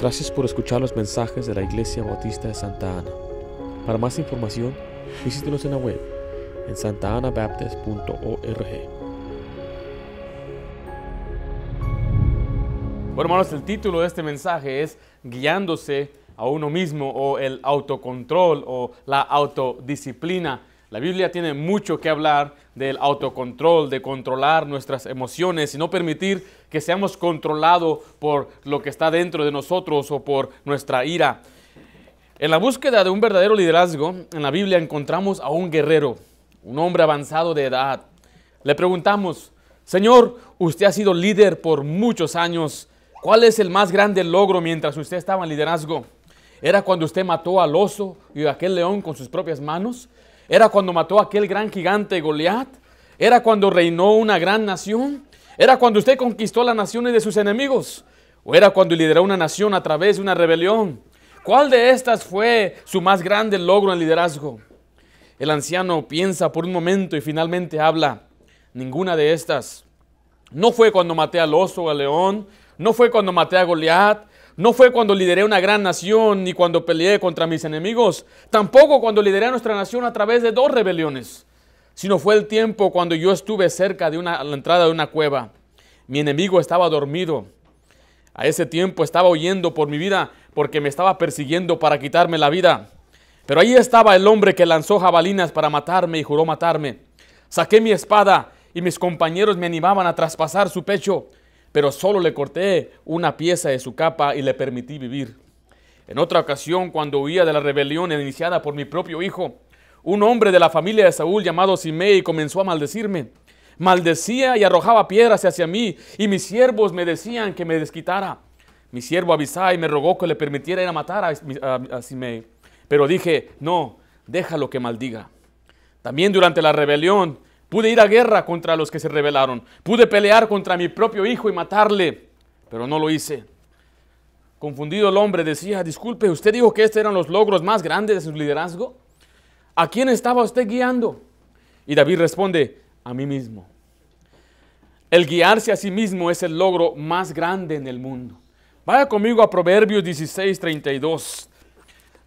Gracias por escuchar los mensajes de la Iglesia Bautista de Santa Ana. Para más información, visítenos en la web en santaanabaptist.org. Bueno, hermanos, el título de este mensaje es Guiándose a uno mismo o el autocontrol o la autodisciplina. La Biblia tiene mucho que hablar del autocontrol, de controlar nuestras emociones y no permitir que seamos controlados por lo que está dentro de nosotros o por nuestra ira. En la búsqueda de un verdadero liderazgo, en la Biblia encontramos a un guerrero, un hombre avanzado de edad. Le preguntamos, Señor, usted ha sido líder por muchos años. ¿Cuál es el más grande logro mientras usted estaba en liderazgo? ¿Era cuando usted mató al oso y a aquel león con sus propias manos? ¿Era cuando mató a aquel gran gigante Goliat? ¿Era cuando reinó una gran nación? ¿Era cuando usted conquistó las naciones de sus enemigos? ¿O era cuando lideró una nación a través de una rebelión? ¿Cuál de estas fue su más grande logro en liderazgo? El anciano piensa por un momento y finalmente habla. Ninguna de estas. No fue cuando maté al oso o al león, no fue cuando maté a Goliat, no fue cuando lideré una gran nación ni cuando peleé contra mis enemigos, tampoco cuando lideré a nuestra nación a través de dos rebeliones, sino fue el tiempo cuando yo estuve cerca de una, la entrada de una cueva. Mi enemigo estaba dormido. A ese tiempo estaba huyendo por mi vida porque me estaba persiguiendo para quitarme la vida. Pero ahí estaba el hombre que lanzó jabalinas para matarme y juró matarme. Saqué mi espada y mis compañeros me animaban a traspasar su pecho pero solo le corté una pieza de su capa y le permití vivir. En otra ocasión, cuando huía de la rebelión iniciada por mi propio hijo, un hombre de la familia de Saúl llamado Simei comenzó a maldecirme. Maldecía y arrojaba piedras hacia mí, y mis siervos me decían que me desquitara. Mi siervo Abisai me rogó que le permitiera ir a matar a, a, a Simei. Pero dije, no, déjalo que maldiga. También durante la rebelión, Pude ir a guerra contra los que se rebelaron. Pude pelear contra mi propio hijo y matarle, pero no lo hice. Confundido el hombre decía, disculpe, ¿usted dijo que estos eran los logros más grandes de su liderazgo? ¿A quién estaba usted guiando? Y David responde, a mí mismo. El guiarse a sí mismo es el logro más grande en el mundo. Vaya conmigo a Proverbios 16, 32.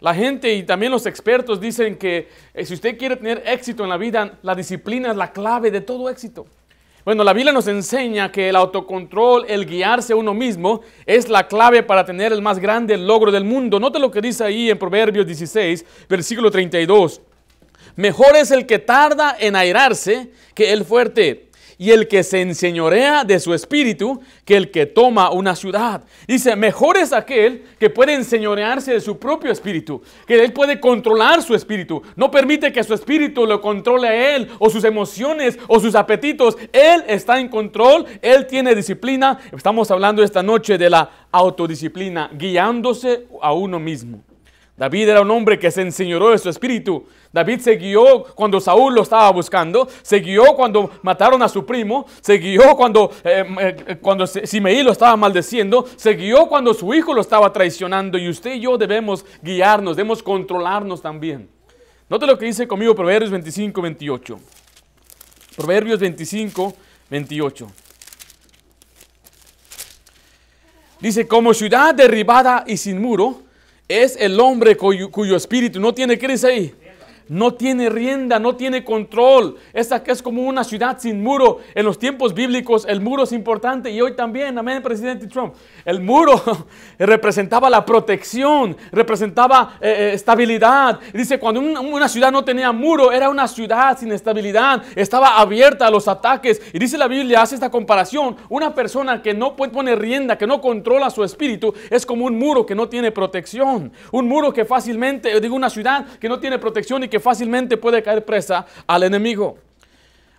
La gente y también los expertos dicen que eh, si usted quiere tener éxito en la vida, la disciplina es la clave de todo éxito. Bueno, la Biblia nos enseña que el autocontrol, el guiarse a uno mismo, es la clave para tener el más grande logro del mundo. Note lo que dice ahí en Proverbios 16, versículo 32. Mejor es el que tarda en airarse que el fuerte y el que se enseñorea de su espíritu que el que toma una ciudad. Dice, mejor es aquel que puede enseñorearse de su propio espíritu, que él puede controlar su espíritu. No permite que su espíritu lo controle a él o sus emociones o sus apetitos. Él está en control, él tiene disciplina. Estamos hablando esta noche de la autodisciplina, guiándose a uno mismo. David era un hombre que se enseñoró de su espíritu. David se guió cuando Saúl lo estaba buscando, se guió cuando mataron a su primo, se guió cuando, eh, eh, cuando Simeí lo estaba maldeciendo, se guió cuando su hijo lo estaba traicionando y usted y yo debemos guiarnos, debemos controlarnos también. Note lo que dice conmigo Proverbios 25, 28. Proverbios 25, 28. Dice, como ciudad derribada y sin muro, es el hombre cuyo, espíritu no tiene, ¿qué dice ahí? No tiene rienda, no tiene control. Esta que es como una ciudad sin muro. En los tiempos bíblicos el muro es importante y hoy también, amén, presidente Trump. El muro representaba la protección, representaba eh, eh, estabilidad. Dice, cuando una, ciudad no tenía muro, era una ciudad sin estabilidad, estaba abierta a los ataques. Y dice la Biblia, hace esta comparación, una persona que no pone rienda, que no controla su espíritu, es como un muro que no tiene protección. Un muro que fácilmente, digo, una ciudad que no tiene protección y que fácilmente puede caer presa al enemigo.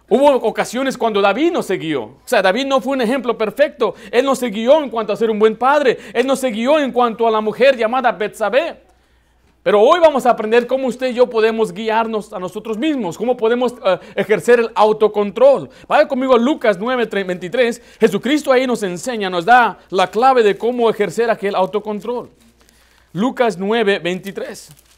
Hubo ocasiones cuando David no se guió. O sea, David no fue un ejemplo perfecto. Él no se guió en cuanto a ser un buen padre. Él no se guió en cuanto a la mujer llamada Betsabé. Pero hoy vamos a aprender cómo usted y yo podemos guiarnos a nosotros mismos, cómo podemos eh, ejercer el autocontrol. Vaya conmigo a Lucas 9:23. Jesucristo ahí nos enseña, nos da la clave de cómo ejercer aquel autocontrol. Lucas 9:23.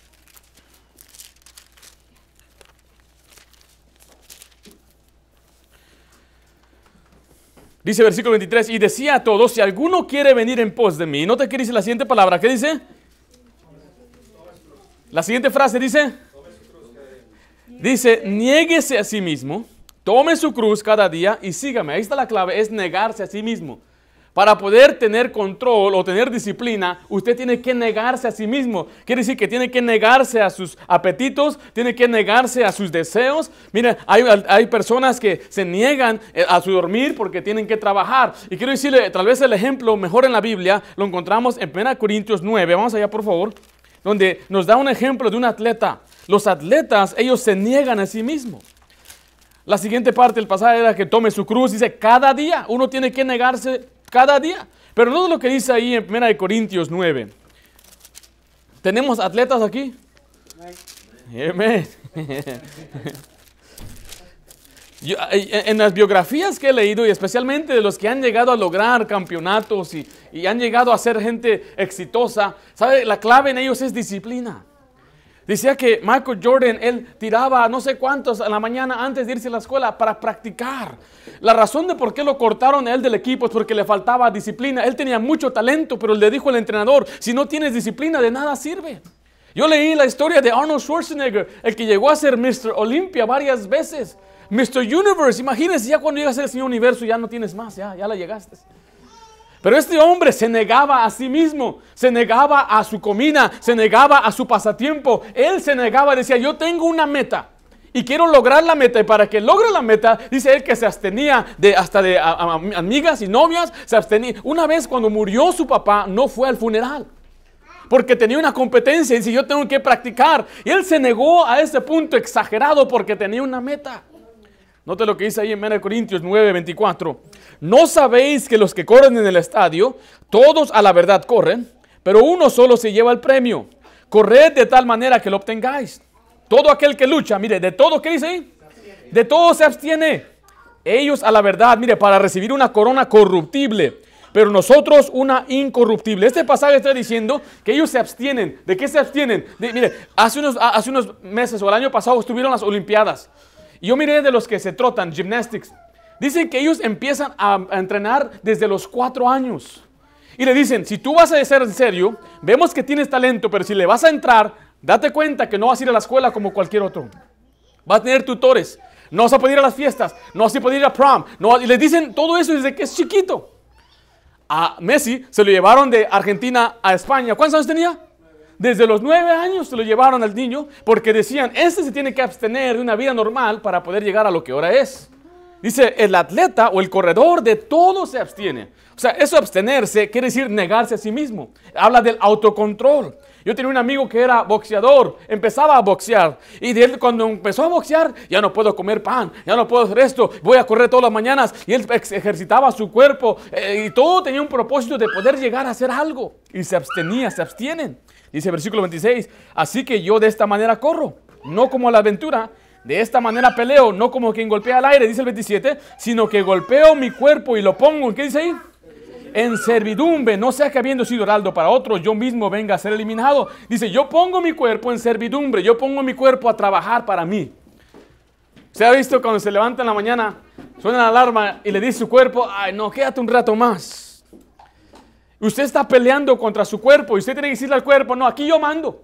Dice versículo 23, y decía a todos, si alguno quiere venir en pos de mí, ¿no te dice la siguiente palabra, ¿qué dice? La siguiente frase dice, dice, niéguese a sí mismo, tome su cruz cada día y sígame. Ahí está la clave, es negarse a sí mismo. Para poder tener control o tener disciplina, usted tiene que negarse a sí mismo. Quiere decir que tiene que negarse a sus apetitos, tiene que negarse a sus deseos. Mire, hay, hay personas que se niegan eh, a su dormir porque tienen que trabajar. Y quiero decirle, tal vez el ejemplo mejor en la Biblia lo encontramos en 1 Corintios 9. Vamos allá, por favor. Donde nos da un ejemplo de un atleta. Los atletas, ellos se niegan a sí mismos. La siguiente parte del pasaje era que tome su cruz. Dice, cada día uno tiene que negarse cada día. Pero no es lo que dice ahí en 1 Corintios 9. ¿Tenemos atletas aquí? Amén. en las biografías que he leído y especialmente de los que han llegado a lograr campeonatos y, y han llegado a ser gente exitosa, ¿sabe? La clave en ellos es disciplina. Decía que Michael Jordan, él tiraba no sé cuántos a la mañana antes de irse a la escuela para practicar. La razón de por qué lo cortaron a él del equipo es porque le faltaba disciplina. Él tenía mucho talento, pero le dijo el entrenador, si no tienes disciplina de nada sirve. Yo leí la historia de Arnold Schwarzenegger, el que llegó a ser Mr. Olympia varias veces. Mr. Universe, imagínense ya cuando llegas al Señor Universo ya no tienes más, ya, ya la llegaste. Pero este hombre se negaba a sí mismo, se negaba a su comida, se negaba a su pasatiempo. Él se negaba, decía, yo tengo una meta y quiero lograr la meta. Y para que logre la meta, dice él que se abstenía de, hasta de amigas y novias, se abstenía. Una vez cuando murió su papá, no fue al funeral. Porque tenía una competencia y dice, yo tengo que practicar. Y él se negó a ese punto exagerado porque tenía una meta. Note lo que dice ahí en 1 Corintios 9, 24. ¿No sabéis que los que corren en el estadio, todos a la verdad corren, pero uno solo se lleva el premio? Corred de tal manera que lo obtengáis. Todo aquel que lucha, mire, de todo, ¿qué dice ahí? De todo se abstiene. Ellos a la verdad, mire, para recibir una corona corruptible, pero nosotros una incorruptible. Este pasaje está diciendo que ellos se abstienen. ¿De qué se abstienen? mire, hace unos, hace unos meses o el año pasado estuvieron las Olimpiadas. Yo miré de los que se trotan, gymnastics. Dicen que ellos empiezan a, entrenar desde los cuatro años. Y le dicen, si tú vas a ser en serio, vemos que tienes talento, pero si le vas a entrar, date cuenta que no vas a ir a la escuela como cualquier otro. Vas a tener tutores, no vas a poder ir a las fiestas, no vas a poder ir a prom. No, y les dicen todo eso desde que es chiquito. A Messi se lo llevaron de Argentina a España. ¿Cuántos años tenía? Desde los nueve años se lo llevaron al niño porque decían, este se tiene que abstener de una vida normal para poder llegar a lo que ahora es. Dice, el atleta o el corredor de todo se abstiene. O sea, eso abstenerse quiere decir negarse a sí mismo. Habla del autocontrol. Yo tenía un amigo que era boxeador, empezaba a boxear y de él cuando empezó a boxear, ya no puedo comer pan, ya no puedo hacer esto, voy a correr todas las mañanas y él ejercitaba su cuerpo eh, y todo tenía un propósito de poder llegar a hacer algo y se abstenía, se abstienen. Dice versículo 26, así que yo de esta manera corro, no como la aventura, de esta manera peleo, no como quien golpea al aire, dice el 27, sino que golpeo mi cuerpo y lo pongo, ¿qué dice ahí? En servidumbre, no sea que habiendo sido heraldo para otros, yo mismo venga a ser eliminado. Dice, yo pongo mi cuerpo en servidumbre, yo pongo mi cuerpo a trabajar para mí. ¿Se ha visto cuando se levanta en la mañana, suena la alarma y le dice su cuerpo, ay no, quédate un rato más? Usted está peleando contra su cuerpo y usted tiene que decirle al cuerpo, no, aquí yo mando.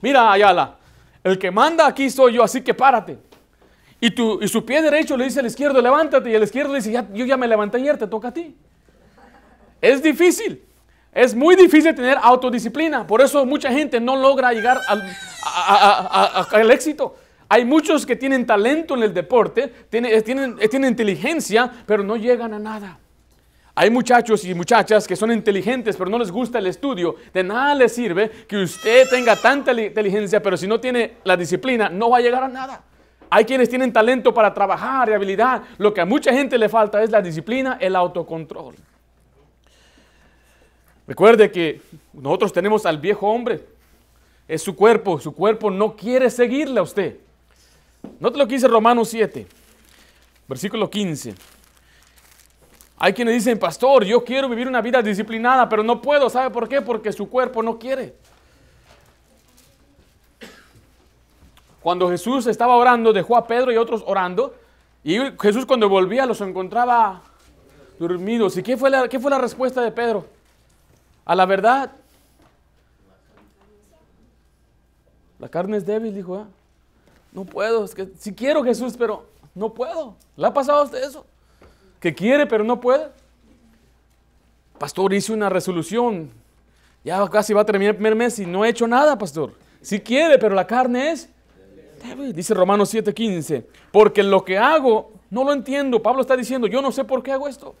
Mira, Ayala, el que manda aquí soy yo, así que párate. Y, y su pie derecho le dice al izquierdo, levántate. Y el izquierdo le dice, ya, yo ya me levanté ayer, te toca a ti. Es difícil. Es muy difícil tener autodisciplina. Por eso mucha gente no logra llegar al, éxito. Hay muchos que tienen talento en el deporte, tienen, tienen, tienen inteligencia, pero no llegan a nada. Hay muchachos y muchachas que son inteligentes, pero no les gusta el estudio. De nada les sirve que usted tenga tanta inteligencia, pero si no tiene la disciplina, no va a llegar a nada. Hay quienes tienen talento para trabajar y habilidad. Lo que a mucha gente le falta es la disciplina, el autocontrol. Recuerde que nosotros tenemos al viejo hombre. Es su cuerpo. Su cuerpo no quiere seguirle a usted. Note lo que dice Romanos 7, versículo 15. Hay quienes dicen, pastor, yo quiero vivir una vida disciplinada, pero no puedo. ¿Sabe por qué? Porque su cuerpo no quiere. Cuando Jesús estaba orando, dejó a Pedro y otros orando. Y Jesús cuando volvía los encontraba dormidos. ¿Y qué fue la, qué fue la respuesta de Pedro? A la verdad. La carne es débil, dijo. ¿eh? No puedo, es que si quiero Jesús, pero no puedo. ¿Le ha pasado a usted eso? Que quiere, pero no puede. Pastor, hice una resolución. Ya casi va a terminar el primer mes y no he hecho nada, pastor. Si quiere, pero la carne es débil. Dice Romanos 7:15. Porque lo que hago no lo entiendo. Pablo está diciendo, yo no sé por qué hago esto.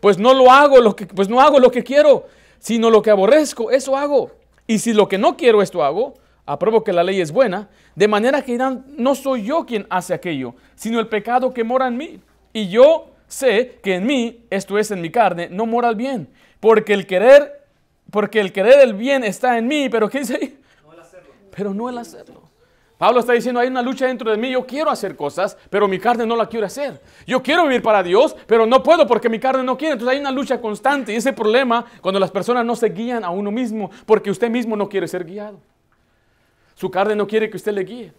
Pues no lo hago, lo que, pues no hago lo que quiero, sino lo que aborrezco, eso hago. Y si lo que no quiero esto hago, apruebo que la ley es buena, de manera que no soy yo quien hace aquello, sino el pecado que mora en mí. Y yo sé que en mí, esto es en mi carne, no mora el bien, porque el querer, porque el querer el bien está en mí, pero ¿qué dice ahí? No el hacerlo. Pero no el hacerlo. Pablo está diciendo, hay una lucha dentro de mí, yo quiero hacer cosas, pero mi carne no la quiere hacer. Yo quiero vivir para Dios, pero no puedo porque mi carne no quiere. Entonces hay una lucha constante y ese problema cuando las personas no se guían a uno mismo porque usted mismo no quiere ser guiado. Su carne no quiere que usted le guíe.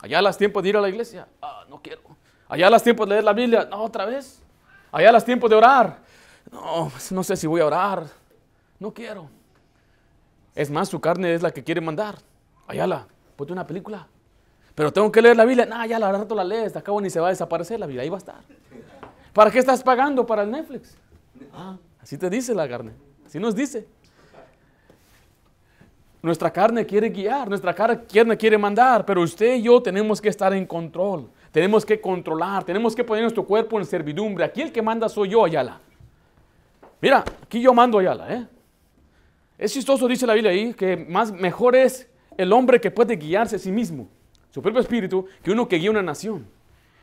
Allá las tiempos de ir a la iglesia, ah, no quiero. Allá las tiempos de leer la Biblia, no, otra vez. Allá las tiempos de orar, no, pues, no sé si voy a orar, no quiero. Es más, su carne es la que quiere mandar. Allá la, ponte una película. Pero tengo que leer la Biblia. No, ya la rato la lees, de acabo ni se va a desaparecer la Biblia, ahí va a estar. ¿Para qué estás pagando para el Netflix? Ah, así te dice la carne, así nos dice. Nuestra carne quiere guiar, nuestra carne quiere mandar, pero usted y yo tenemos que estar en control. Tenemos que controlar, tenemos que poner nuestro cuerpo en servidumbre. Aquí el que manda soy yo, Ayala. Mira, aquí yo mando Ayala, ¿eh? Es chistoso, dice la Biblia ahí, que más mejor es el hombre que puede guiarse a sí mismo, su propio espíritu, que uno que guía una nación.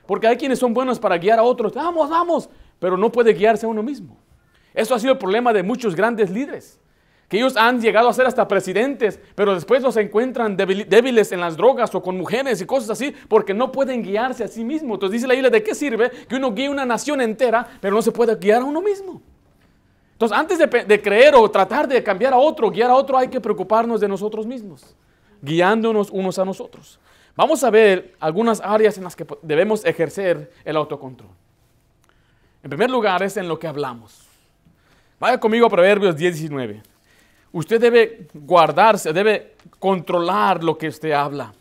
Porque hay quienes son buenos para guiar a otros, vamos, vamos, pero no puede guiarse a uno mismo. Eso ha sido el problema de muchos grandes líderes que ellos han llegado a ser hasta presidentes, pero después los encuentran débiles en las drogas o con mujeres y cosas así, porque no pueden guiarse a sí mismos. Entonces dice la Biblia, ¿de qué sirve que uno guíe una nación entera, pero no se puede guiar a uno mismo? Entonces, antes de, creer o tratar de cambiar a otro, guiar a otro, hay que preocuparnos de nosotros mismos, guiándonos unos a nosotros. Vamos a ver algunas áreas en las que debemos ejercer el autocontrol. En primer lugar es en lo que hablamos. Vaya conmigo a Proverbios 10, 19. Usted debe guardarse, debe controlar lo que usted habla.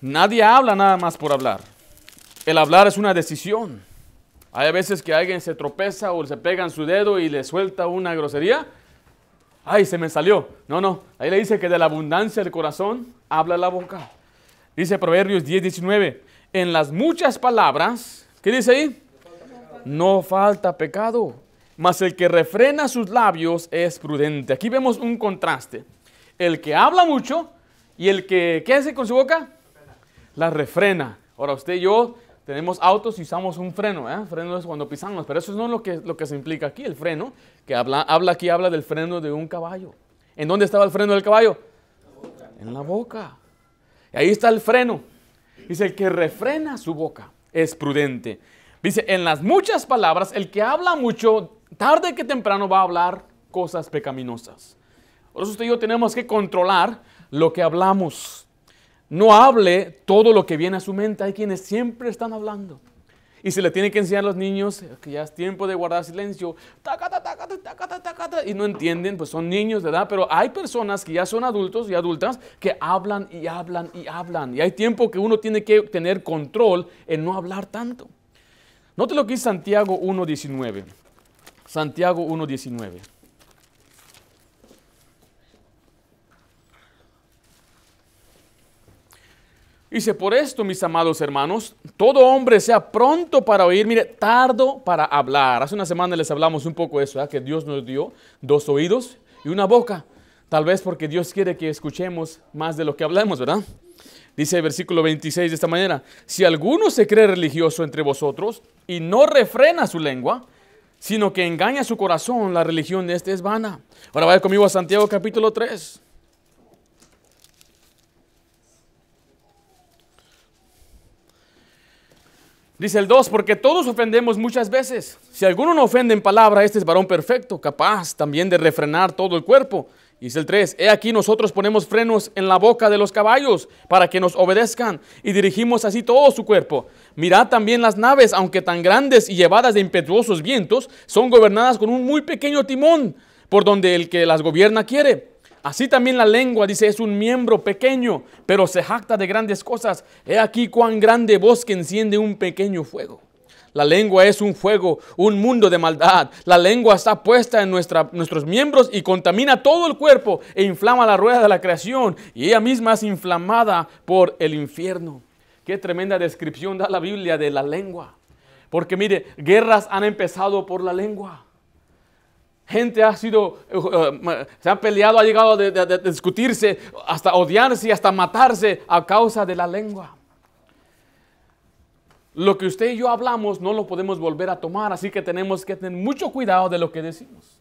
Nadie habla nada más por hablar. El hablar es una decisión. Hay veces que alguien se tropeza o se pega en su dedo y le suelta una grosería. Ay, se me salió. No, no. Ahí le dice que de la abundancia del corazón habla la boca. Dice Proverbios 10, 19. En las muchas palabras, ¿qué dice ahí? No falta pecado mas el que refrena sus labios es prudente. Aquí vemos un contraste. El que habla mucho y el que, ¿qué hace con su boca? La refrena. Ahora usted y yo tenemos autos y usamos un freno, ¿eh? Freno es cuando pisamos, pero eso no es lo que, lo que se implica aquí. El freno, que habla, habla aquí, habla del freno de un caballo. ¿En dónde estaba el freno del caballo? En la boca. Y ahí está el freno. Dice, el que refrena su boca es prudente. Dice, en las muchas palabras, el que habla mucho tarde que temprano va a hablar cosas pecaminosas. Por eso usted y yo tenemos que controlar lo que hablamos. No hable todo lo que viene a su mente. Hay quienes siempre están hablando. Y se le tiene que enseñar a los niños que ya es tiempo de guardar silencio. Y no entienden, pues son niños de edad. Pero hay personas que ya son adultos y adultas que hablan y hablan y hablan. Y hay tiempo que uno tiene que tener control en no hablar tanto. Note lo que dice Santiago 1.19. Santiago 1.19. Dice, por esto, mis amados hermanos, todo hombre sea pronto para oír, mire, tardo para hablar. Hace una semana les hablamos un poco de eso, que Dios nos dio dos oídos y una boca. Tal vez porque Dios quiere que escuchemos más de lo que hablamos, ¿verdad? Dice el versículo 26 de esta manera, si alguno se cree religioso entre vosotros y no refrena su lengua, sino que engaña su corazón, la religión de este es vana. Ahora vaya conmigo a Santiago capítulo 3. Dice el 2, porque todos ofendemos muchas veces. Si alguno no ofende en palabra, este es varón perfecto, capaz también de refrenar todo el cuerpo. Dice el 3, he aquí nosotros ponemos frenos en la boca de los caballos para que nos obedezcan y dirigimos así todo su cuerpo. Mirad también las naves, aunque tan grandes y llevadas de impetuosos vientos, son gobernadas con un muy pequeño timón por donde el que las gobierna quiere. Así también la lengua, dice, es un miembro pequeño, pero se jacta de grandes cosas. He aquí cuán grande bosque enciende un pequeño fuego. La lengua es un fuego, un mundo de maldad. La lengua está puesta en nuestros miembros y contamina todo el cuerpo e inflama la rueda de la creación. Y ella misma es inflamada por el infierno. Qué tremenda descripción da la Biblia de la lengua. Porque mire, guerras han empezado por la lengua. Gente ha sido, eh, eh, se ha peleado, ha llegado a discutirse, hasta odiarse y hasta matarse a causa de la lengua. Lo que usted y yo hablamos no lo podemos volver a tomar, así que tenemos que tener mucho cuidado de lo que decimos.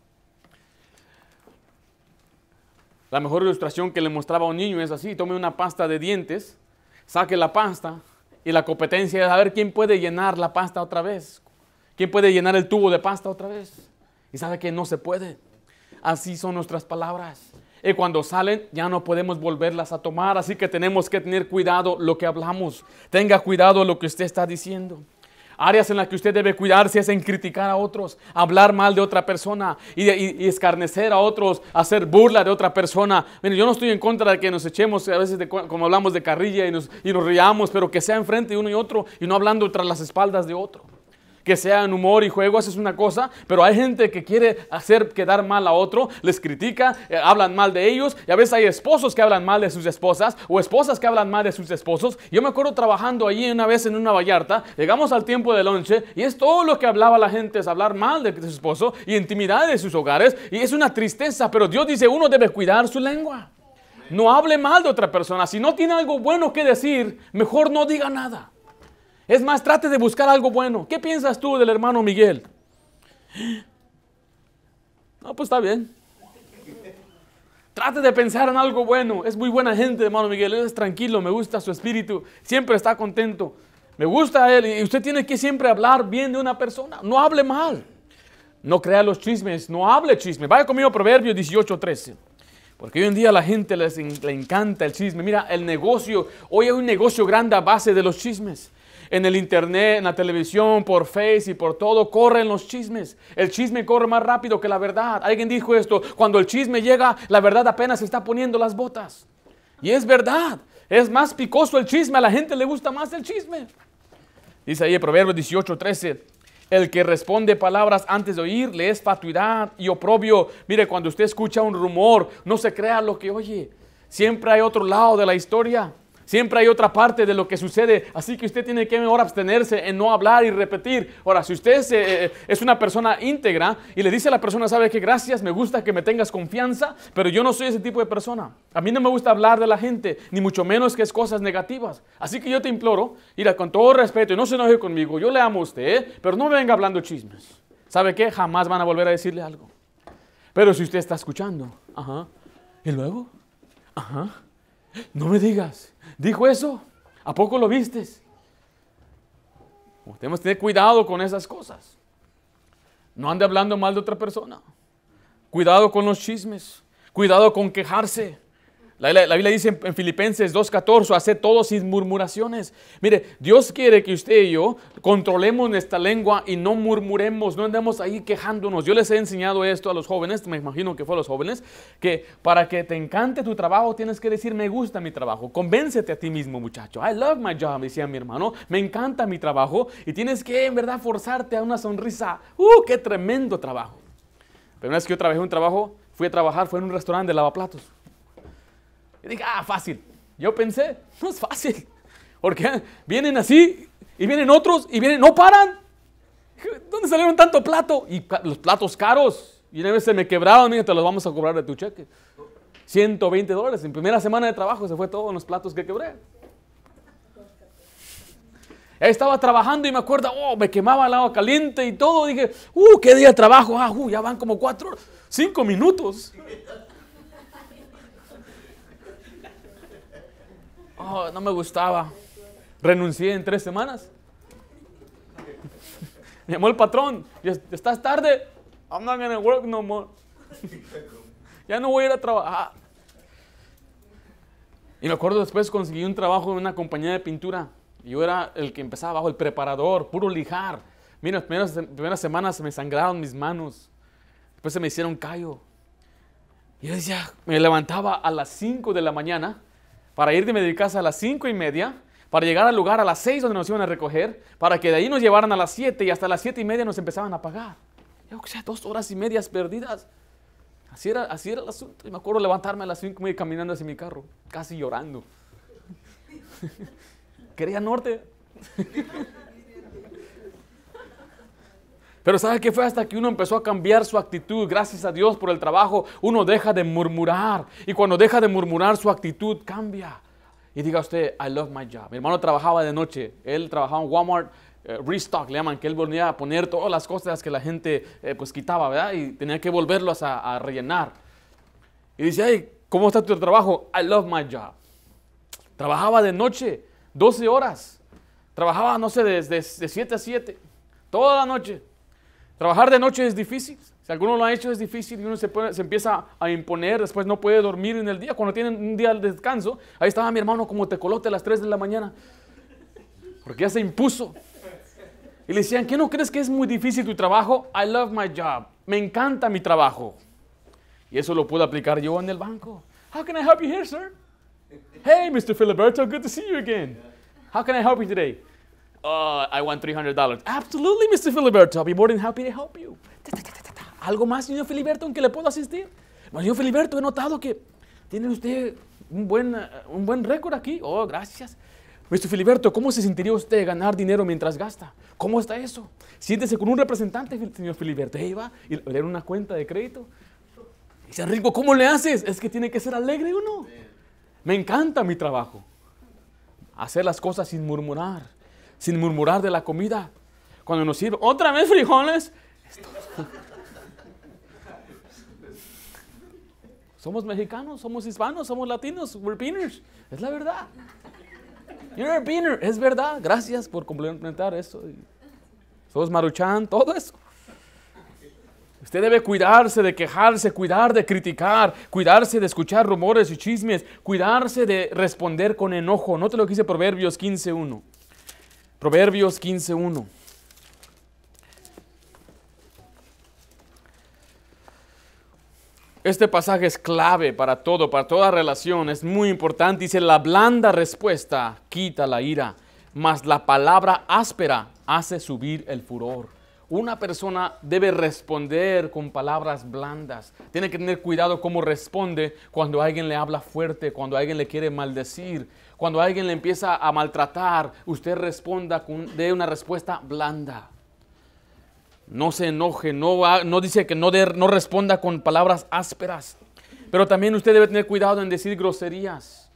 La mejor ilustración que le mostraba a un niño es así, tome una pasta de dientes, saque la pasta y la competencia es a ver quién puede llenar la pasta otra vez, quién puede llenar el tubo de pasta otra vez. Y sabe que no se puede. Así son nuestras palabras. Y cuando salen ya no podemos volverlas a tomar, así que tenemos que tener cuidado lo que hablamos. Tenga cuidado lo que usted está diciendo. Áreas en las que usted debe cuidarse es en criticar a otros, hablar mal de otra persona y, escarnecer a otros, hacer burla de otra persona. yo no estoy en contra de que nos echemos a veces como hablamos de carrilla y nos, y nos riamos, pero que sea enfrente de uno y otro y no hablando tras las espaldas de otro que sea en humor y juegos es una cosa, pero hay gente que quiere hacer quedar mal a otro, les critica, eh, hablan mal de ellos, y a veces hay esposos que hablan mal de sus esposas, o esposas que hablan mal de sus esposos. Yo me acuerdo trabajando allí una vez en una Vallarta, llegamos al tiempo de lonche, y es todo lo que hablaba la gente, es hablar mal de su esposo y intimidad de sus hogares, y es una tristeza, pero Dios dice, uno debe cuidar su lengua. No hable mal de otra persona. Si no tiene algo bueno que decir, mejor no diga nada. Es más, trate de buscar algo bueno. ¿Qué piensas tú del hermano Miguel? No, pues está bien. Trate de pensar en algo bueno. Es muy buena gente, hermano Miguel. Él es tranquilo, me gusta su espíritu. Siempre está contento. Me gusta él. Y usted tiene que siempre hablar bien de una persona. No hable mal. No crea los chismes. No hable chisme. Vaya conmigo a Proverbios 18, 13. Porque hoy en día a la gente le encanta el chisme. Mira, el negocio. Hoy hay un negocio grande a base de los chismes en el internet, en la televisión, por Face y por todo, corren los chismes. El chisme corre más rápido que la verdad. Alguien dijo esto, cuando el chisme llega, la verdad apenas se está poniendo las botas. Y es verdad, es más picoso el chisme, a la gente le gusta más el chisme. Dice ahí el Proverbio 18, 13. El que responde palabras antes de oír le es fatuidad y oprobio. Mire, cuando usted escucha un rumor, no se crea lo que oye. Siempre hay otro lado de la historia. Siempre hay otra parte de lo que sucede, así que usted tiene que mejor abstenerse en no hablar y repetir. Ahora, si usted eh, es una persona íntegra y le dice a la persona, sabe que gracias, me gusta que me tengas confianza, pero yo no soy ese tipo de persona. A mí no me gusta hablar de la gente, ni mucho menos que es cosas negativas. Así que yo te imploro, mira, con todo respeto, y no se enoje conmigo, yo le amo a usted, pero no me venga hablando chismes. ¿Sabe qué? Jamás van a volver a decirle algo. Pero si usted está escuchando, ajá, ¿y luego? Ajá, no me digas. ¿Dijo eso? ¿A poco lo vistes? Tenemos que tener cuidado con esas cosas. No ande hablando mal de otra persona. Cuidado con los chismes. Cuidado con quejarse. La, Biblia dice en Filipenses 2.14, hace todo sin murmuraciones. Mire, Dios quiere que usted y yo controlemos nuestra lengua y no murmuremos, no andemos ahí quejándonos. Yo les he enseñado esto a los jóvenes, me imagino que fue a los jóvenes, que para que te encante tu trabajo tienes que decir, me gusta mi trabajo. Convéncete a ti mismo, muchacho. I love my job, decía mi hermano. Me encanta mi trabajo y tienes que en verdad forzarte a una sonrisa. ¡Uh, qué tremendo trabajo! Pero una vez que yo trabajé un trabajo, fui a trabajar, fue en un restaurante de lavaplatos. Y dije, ah, fácil. Yo pensé, no es fácil. Porque vienen así y vienen otros y vienen, no paran. ¿Dónde salieron tanto plato? Y los platos caros. Y una vez se me quebraron, mira, te los vamos a cobrar de tu cheque. 120 dólares. En primera semana de trabajo se fue todos los platos que quebré. Estaba trabajando y me acuerdo, oh, me quemaba el agua caliente y todo. Dije, uh, qué día de trabajo. Ah, uh, ya van como cuatro, cinco minutos. Oh, no me gustaba. Renuncié en tres semanas. Me llamó el patrón. ¿Estás tarde? I'm not gonna work no more. ya no voy a ir a trabajar. Y me acuerdo después conseguí un trabajo en una compañía de pintura. Yo era el que empezaba abajo, el preparador, puro lijar. Mira, las primeras, primeras semanas me sangraron mis manos. Después se me hicieron callo. Y yo decía, me levantaba a las 5 de la mañana para ir de mi casa a las 5 y media, para llegar al lugar a las 6 donde nos iban a recoger, para que de ahí nos llevaran a las 7 y hasta las 7 y media nos empezaban a pagar. Yo, o sea, dos horas y medias perdidas. Así era, así era el asunto. Y me acuerdo levantarme a las 5 y caminando hacia mi carro, casi llorando. Quería norte. Pero ¿sabe qué fue hasta que uno empezó a cambiar su actitud? Gracias a Dios por el trabajo, uno deja de murmurar. Y cuando deja de murmurar, su actitud cambia. Y diga usted, I love my job. Mi hermano trabajaba de noche. Él trabajaba en Walmart, eh, restock le llaman, que él volvía a poner todas las cosas que la gente eh, pues quitaba, ¿verdad? Y tenía que volverlos a, rellenar. Y dice, hey, ¿cómo está tu trabajo? I love my job. Trabajaba de noche, 12 horas. Trabajaba, no sé, desde de 7 a 7, toda la noche. Trabajar de noche es difícil. Si alguno lo ha hecho es difícil y uno se, empieza a imponer, después no puede dormir en el día. Cuando tienen un día de descanso, ahí estaba mi hermano como tecolote a las 3 de la mañana. Porque ya se impuso. Y le decían, ¿qué no crees que es muy difícil tu trabajo? I love my job. Me encanta mi trabajo. Y eso lo puedo aplicar yo en el banco. How can I help you here, sir? Hey, Mr. Filiberto, good to see you again. How can I help you today? Uh, I want $300. Absolutely, Mr. Filiberto. I'll be more than happy to help you. ¿Algo más, señor Filiberto, en que le puedo asistir? Bueno, señor Filiberto, he notado que tiene usted un buen, uh, un buen récord aquí. Oh, gracias. Mr. Filiberto, ¿cómo se sentiría usted ganar dinero mientras gasta? ¿Cómo está eso? Siéntese con un representante, señor Filiberto. Ahí va y le una cuenta de crédito. Dice, Rico, ¿cómo le haces? Es que tiene que ser alegre uno. Me encanta mi trabajo. Hacer las cosas sin murmurar sin murmurar de la comida. Cuando nos sirve, otra vez frijoles. somos mexicanos, somos hispanos, somos latinos, we're beaners. Es la verdad. You're a beaner, es verdad. Gracias por complementar eso. Somos maruchan, todo eso. Usted debe cuidarse de quejarse, cuidar de criticar, cuidarse de escuchar rumores y chismes, cuidarse de responder con enojo. Note lo que dice Proverbios 15.1. Proverbios 15.1. Este pasaje es clave para todo, para toda relación, es muy importante. Dice, la blanda respuesta quita la ira, mas la palabra áspera hace subir el furor. Una persona debe responder con palabras blandas. Tiene que tener cuidado cómo responde cuando alguien le habla fuerte, cuando alguien le quiere maldecir, cuando alguien le empieza a maltratar, usted responda con, de una respuesta blanda. No se enoje, no, no dice que no, no responda con palabras ásperas. Pero también usted debe tener cuidado en decir groserías,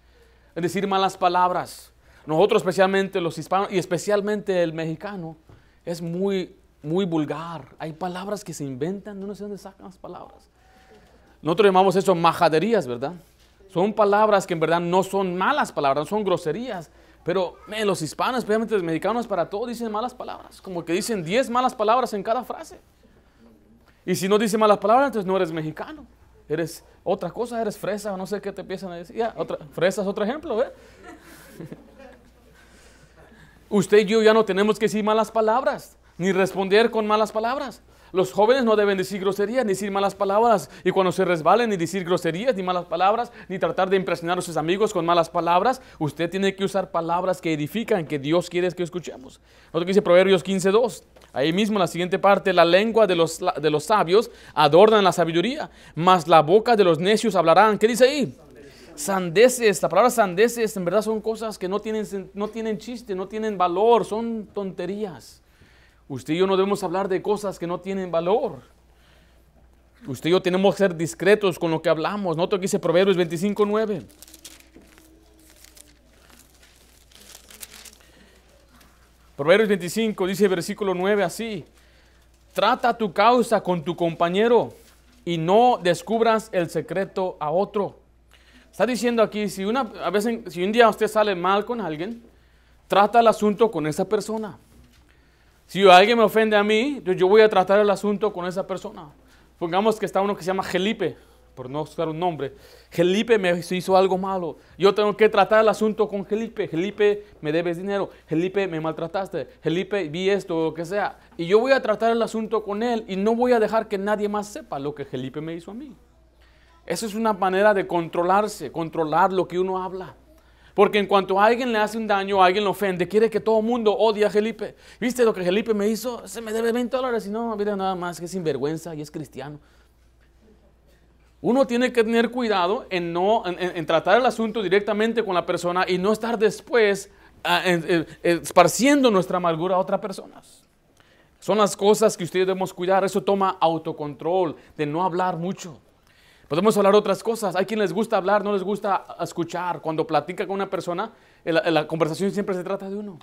en decir malas palabras. Nosotros especialmente los hispanos y especialmente el mexicano es muy, muy vulgar. Hay palabras que se inventan, no sé dónde sacan las palabras. Nosotros llamamos eso majaderías, ¿verdad? Son palabras que en verdad no son malas palabras, son groserías. Pero los hispanos, especialmente los mexicanos, para todo dicen malas palabras. Como que dicen 10 malas palabras en cada frase. Y si no dice malas palabras, entonces no eres mexicano. Eres otra cosa, eres fresa, no sé qué te empiezan a decir. otra, fresa es otro ejemplo, ¿eh? Usted y yo ya no tenemos que decir malas palabras, ni responder con malas palabras. Los jóvenes no deben decir groserías, ni decir malas palabras. Y cuando se resbalen, ni decir groserías, ni malas palabras, ni tratar de impresionar a sus amigos con malas palabras. Usted tiene que usar palabras que edifican, que Dios quiere que escuchemos. Otro que dice Proverbios 15.2. Ahí mismo en la siguiente parte, la lengua de los, de los sabios adornan la sabiduría, mas la boca de los necios hablarán. ¿Qué dice ahí? sandeces, la palabra sandeces en verdad son cosas que no tienen, no tienen chiste, no tienen valor, son tonterías. Usted y yo no debemos hablar de cosas que no tienen valor. Usted y yo tenemos que ser discretos con lo que hablamos. Noto que dice Proverbios 25, 9. Proverbios 25 dice versículo 9 así. Trata tu causa con tu compañero y no descubras el secreto a otro. Está diciendo aquí, si, una, a veces, si un día usted sale mal con alguien, trata el asunto con esa persona. Si alguien me ofende a mí, yo voy a tratar el asunto con esa persona. Pongamos que está uno que se llama Felipe. por no usar un nombre, Felipe me hizo algo malo. Yo tengo que tratar el asunto con Felipe. Felipe, me debes dinero. Felipe, me maltrataste. Felipe, vi esto o lo que sea. Y yo voy a tratar el asunto con él y no voy a dejar que nadie más sepa lo que Felipe me hizo a mí. Esa es una manera de controlarse, controlar lo que uno habla. Porque en cuanto a alguien le hace un daño, alguien lo ofende, quiere que todo mundo odie a Felipe. ¿Viste lo que Felipe me hizo? Se me debe 20 dólares y no, mira nada más que es sinvergüenza y es cristiano. Uno tiene que tener cuidado en, no, tratar el asunto directamente con la persona y no estar después ah, esparciendo nuestra amargura a otras personas. Son las cosas que ustedes debemos cuidar. Eso toma autocontrol, de no hablar mucho. Podemos hablar otras cosas. Hay quien les gusta hablar, no les gusta escuchar. Cuando platica con una persona, la conversación siempre se trata de uno.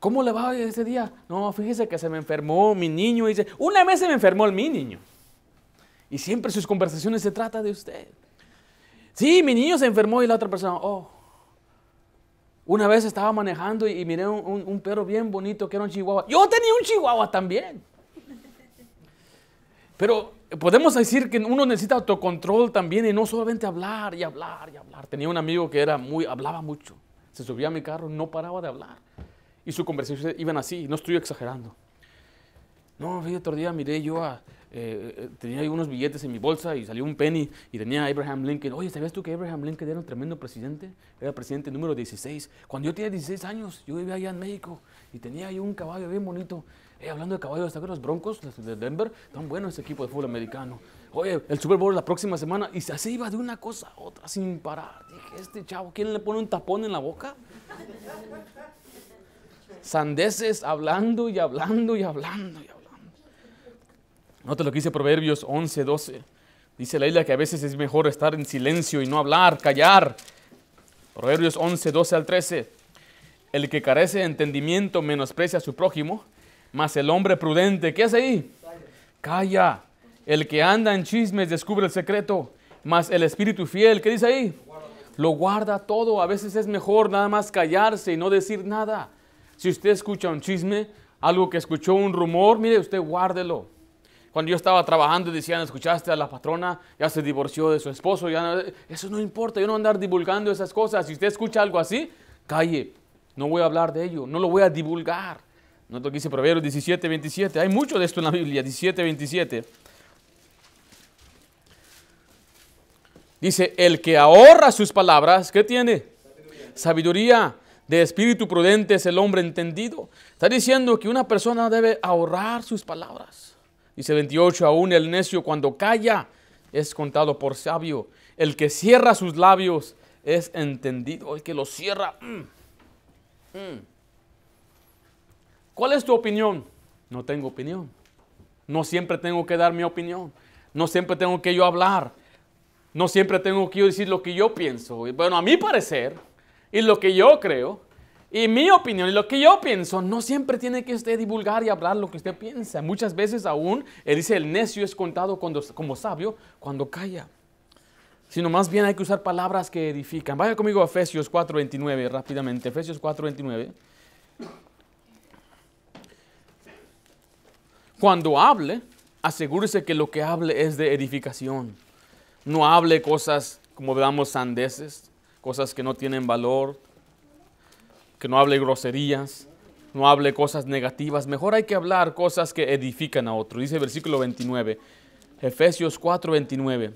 ¿Cómo le va ese día? No, fíjese que se me enfermó mi niño. Y dice, una vez se me enfermó el mi niño. Y siempre sus conversaciones se trata de usted. Sí, mi niño se enfermó y la otra persona, oh. Una vez estaba manejando y, miré un, perro bien bonito que era un chihuahua. Yo tenía un chihuahua también. Pero podemos decir que uno necesita autocontrol también y no solamente hablar y hablar y hablar. Tenía un amigo que era muy, hablaba mucho. Se subía a mi carro, no paraba de hablar. Y sus conversaciones iban así, no estoy exagerando. No, fíjate, otro día miré yo a, eh, eh, tenía ahí unos billetes en mi bolsa y salió un penny y tenía a Abraham Lincoln. Oye, ¿sabías tú que Abraham Lincoln era un tremendo presidente? Era presidente número 16. Cuando yo tenía 16 años, yo vivía allá en México y tenía ahí un caballo bien bonito. Eh, hablando de caballos, ¿sabes los Broncos de Denver? Tan bueno ese equipo de fútbol americano. Oye, el Super Bowl la próxima semana y así iba de una cosa a otra sin parar. Dije, este chavo, ¿quién le pone un tapón en la boca? Sandeces hablando y hablando y hablando y hablando. Nota lo que dice Proverbios 11, 12. Dice la isla que a veces es mejor estar en silencio y no hablar, callar. Proverbios 11, 12 al 13. El que carece de entendimiento menosprecia a su prójimo, mas el hombre prudente, ¿qué hace ahí? Calla. El que anda en chismes descubre el secreto, mas el espíritu fiel, ¿qué dice ahí? Lo guarda todo. A veces es mejor nada más callarse y no decir nada. Si usted escucha un chisme, algo que escuchó un rumor, mire, usted guárdelo. Cuando yo estaba trabajando decían, escuchaste a la patrona, ya se divorció de su esposo, ya eso no importa, yo no andar divulgando esas cosas. Si usted escucha algo así, calle, no voy a hablar de ello, no lo voy a divulgar. No lo que dice Proverbios 17, 27. Hay mucho de esto en la Biblia, 17, 27. Dice, el que ahorra sus palabras, ¿qué tiene? Sabiduría. De espíritu prudente es el hombre entendido. Está diciendo que una persona debe ahorrar sus palabras. Dice 28, aún el necio cuando calla es contado por sabio. El que cierra sus labios es entendido. El que los cierra. Mm, mm. ¿Cuál es tu opinión? No tengo opinión. No siempre tengo que dar mi opinión. No siempre tengo que yo hablar. No siempre tengo que yo decir lo que yo pienso. Bueno, a mi parecer y lo que yo creo y mi opinión y lo que yo pienso, no siempre tiene que usted divulgar y hablar lo que usted piensa. Muchas veces aún, él dice, el necio es contado cuando, como sabio cuando calla. Sino más bien hay que usar palabras que edifican. Vaya conmigo a Efesios 4.29 rápidamente. Efesios 4.29. Cuando hable, asegúrese que lo que hable es de edificación. No hable cosas como veamos sandeces, cosas que no tienen valor, que no hable groserías, no hable cosas negativas. Mejor hay que hablar cosas que edifican a otro. Dice el versículo 29, Efesios 4, 29.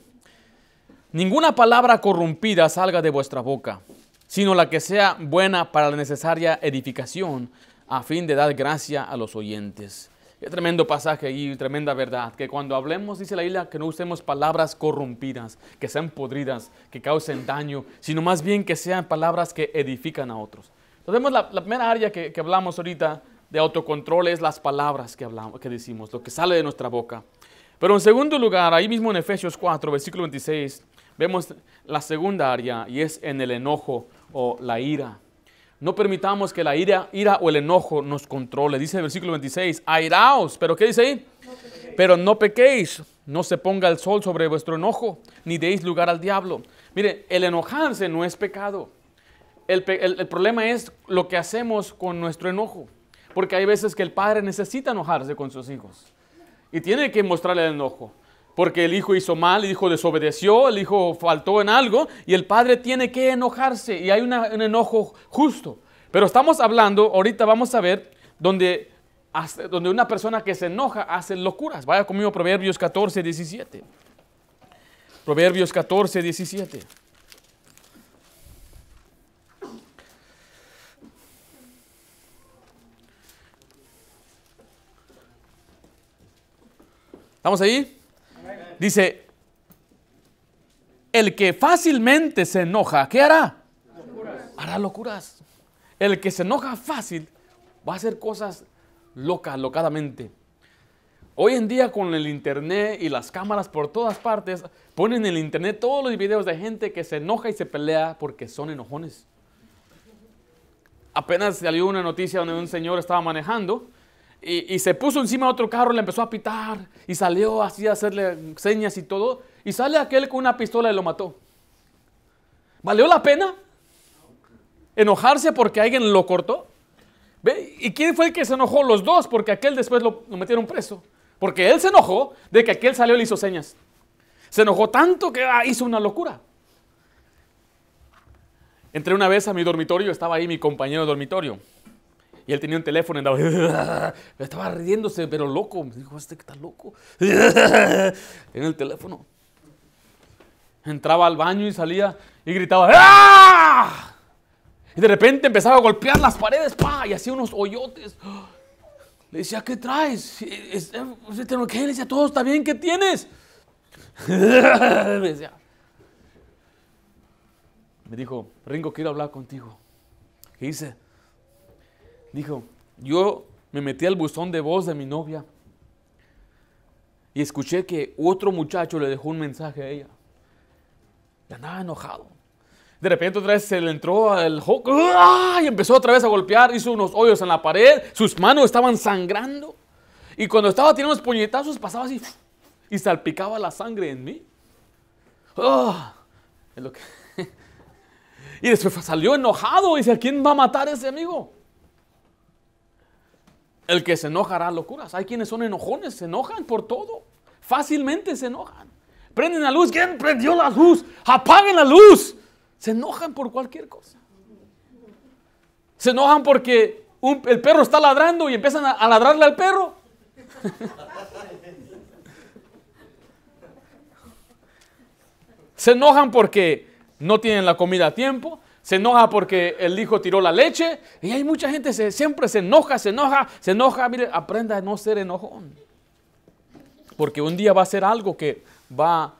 Ninguna palabra corrompida salga de vuestra boca, sino la que sea buena para la necesaria edificación, a fin de dar gracia a los oyentes. Qué tremendo pasaje y tremenda verdad, que cuando hablemos, dice la Biblia, que no usemos palabras corrompidas, que sean podridas, que causen daño, sino más bien que sean palabras que edifican a otros. Entonces, la, primera área que, hablamos ahorita de autocontrol es las palabras que, hablamos, que decimos, lo que sale de nuestra boca. Pero en segundo lugar, ahí mismo en Efesios 4, versículo 26, vemos la segunda área y es en el enojo o la ira. No permitamos que la ira, ira o el enojo nos controle. Dice el versículo 26, airaos, pero ¿qué dice ahí? pero no pequéis, no se ponga el sol sobre vuestro enojo, ni deis lugar al diablo. Mire, el enojarse no es pecado el, problema es lo que hacemos con nuestro enojo. Porque hay veces que el padre necesita enojarse con sus hijos. Y tiene que mostrarle el enojo. Porque el hijo hizo mal, el hijo desobedeció, el hijo faltó en algo y el padre tiene que enojarse y hay un enojo justo. Pero estamos hablando, ahorita vamos a ver, donde, donde una persona que se enoja hace locuras. Vaya conmigo Proverbios 14, 17. Proverbios 14, 17. ¿Estamos ahí? Dice, el que fácilmente se enoja, ¿qué hará? Hará locuras. El que se enoja fácil va a hacer cosas locas, locadamente. Hoy en día con el internet y las cámaras por todas partes, ponen en el internet todos los videos de gente que se enoja y se pelea porque son enojones. Apenas salió una noticia donde un señor estaba manejando y, se puso encima de otro carro, le empezó a pitar y salió así a hacerle señas y todo. Y sale aquel con una pistola y lo mató. ¿Valió la pena? ¿Enojarse porque alguien lo cortó? ¿Ve? ¿Y quién fue el que se enojó? Los dos, porque aquel después lo, metieron preso. Porque él se enojó de que aquel salió y le hizo señas. Se enojó tanto que ah, hizo una locura. Entré una vez a mi dormitorio, estaba ahí mi compañero de dormitorio. Y él tenía un teléfono y andaba, estaba riéndose, pero loco. Me dijo, este que está loco. en el teléfono. Entraba al baño y salía y gritaba, ¡Ah! Y de repente empezaba a golpear las paredes, ¡pa! Y hacía unos hoyotes. Le decía, ¿qué traes? ¿Qué? Le decía, todo está bien, ¿qué tienes? me decía. Me dijo, Ringo, quiero hablar contigo. ¿Qué hice? Dijo, yo me metí al buzón de voz de mi novia y escuché que otro muchacho le dejó un mensaje a ella. Y andaba enojado. De repente otra vez se le entró al y empezó otra vez a golpear, hizo unos hoyos en la pared, sus manos estaban sangrando. Y cuando estaba tirando unos puñetazos pasaba así y salpicaba la sangre en mí. Ah, y después salió enojado y dice, ¿a quién va a matar a ese amigo? El que se enoja hará locuras. Hay quienes son enojones, se enojan por todo. Fácilmente se enojan. Prenden la luz. ¿Quién prendió la luz? Apaguen la luz. Se enojan por cualquier cosa. Se enojan porque el perro está ladrando y empiezan a, a ladrarle al perro. se enojan porque no tienen la comida a tiempo se enoja porque el hijo tiró la leche. Y hay mucha gente que siempre se enoja, se enoja, se enoja. Mire, aprenda a no ser enojón. Porque un día va a ser algo que va,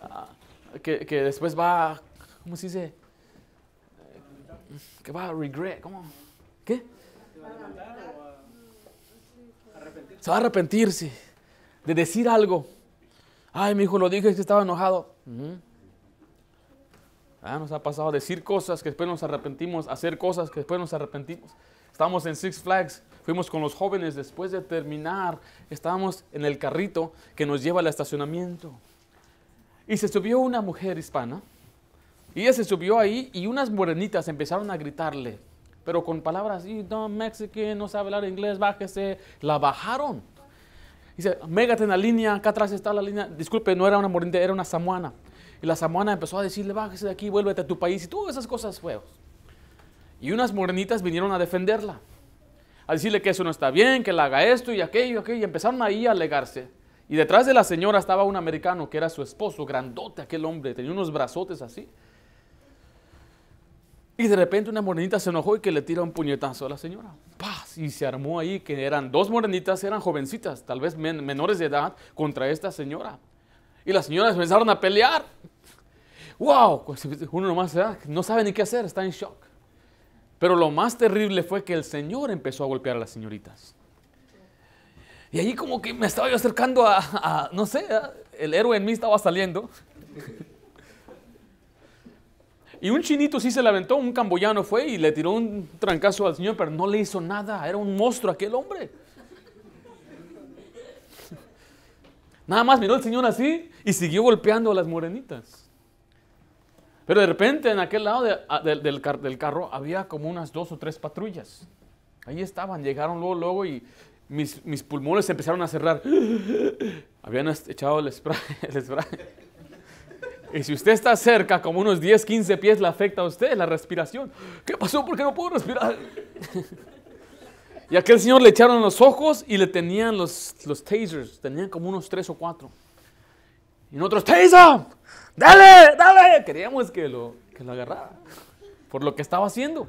ah, que, después va, ¿cómo se dice? Que va a regret. ¿Cómo? ¿Qué? Se va a arrepentirse de decir algo. Ay, mi hijo lo dije que estaba enojado. Ah, nos ha pasado decir cosas que después nos arrepentimos, hacer cosas que después nos arrepentimos. Estábamos en Six Flags, fuimos con los jóvenes después de terminar, estábamos en el carrito que nos lleva al estacionamiento. Y se subió una mujer hispana, y ella se subió ahí y unas morenitas empezaron a gritarle, pero con palabras, y no, Mexican, no sabe hablar inglés, bájese. La bajaron. Dice, mégate en la línea, acá atrás está la línea. Disculpe, no era una morenita, era una samuana. Y la samuana empezó a decirle, bájese de aquí, vuélvete a tu país y todas esas cosas feas. Y unas morenitas vinieron a defenderla, a decirle que eso no está bien, que la haga esto y aquello, aquello. Y empezaron ahí a alegarse. Y detrás de la señora estaba un americano que era su esposo, grandote aquel hombre, tenía unos brazotes así. Y de repente una morenita se enojó y que le tira un puñetazo a la señora. ¡Paz! Y se armó ahí que eran dos morenitas, eran jovencitas, tal vez menores de edad, contra esta señora. Y las señoras empezaron a pelear. ¡Wow! Uno nomás no sabe ni qué hacer, está en shock. Pero lo más terrible fue que el Señor empezó a golpear a las señoritas. Y ahí como que me estaba yo acercando a, no sé, el héroe en mí estaba saliendo. Y un chinito sí se le aventó, un camboyano fue y le tiró un trancazo al Señor, pero no le hizo nada, era un monstruo aquel hombre. Nada más miró el Señor así y siguió golpeando a las morenitas. Pero de repente en aquel lado del, carro había como unas dos o tres patrullas. Ahí estaban, llegaron luego, luego y mis, pulmones empezaron a cerrar. Habían echado el spray. Y si usted está cerca, como unos 10, 15 pies, le afecta a usted la respiración. ¿Qué pasó? ¿Por qué no puedo respirar? Y aquel señor le echaron los ojos y le tenían los, los tasers. Tenían como unos tres o cuatro. Y nosotros, taser, dale, dale. Queríamos que lo, que lo agarrara por lo que estaba haciendo.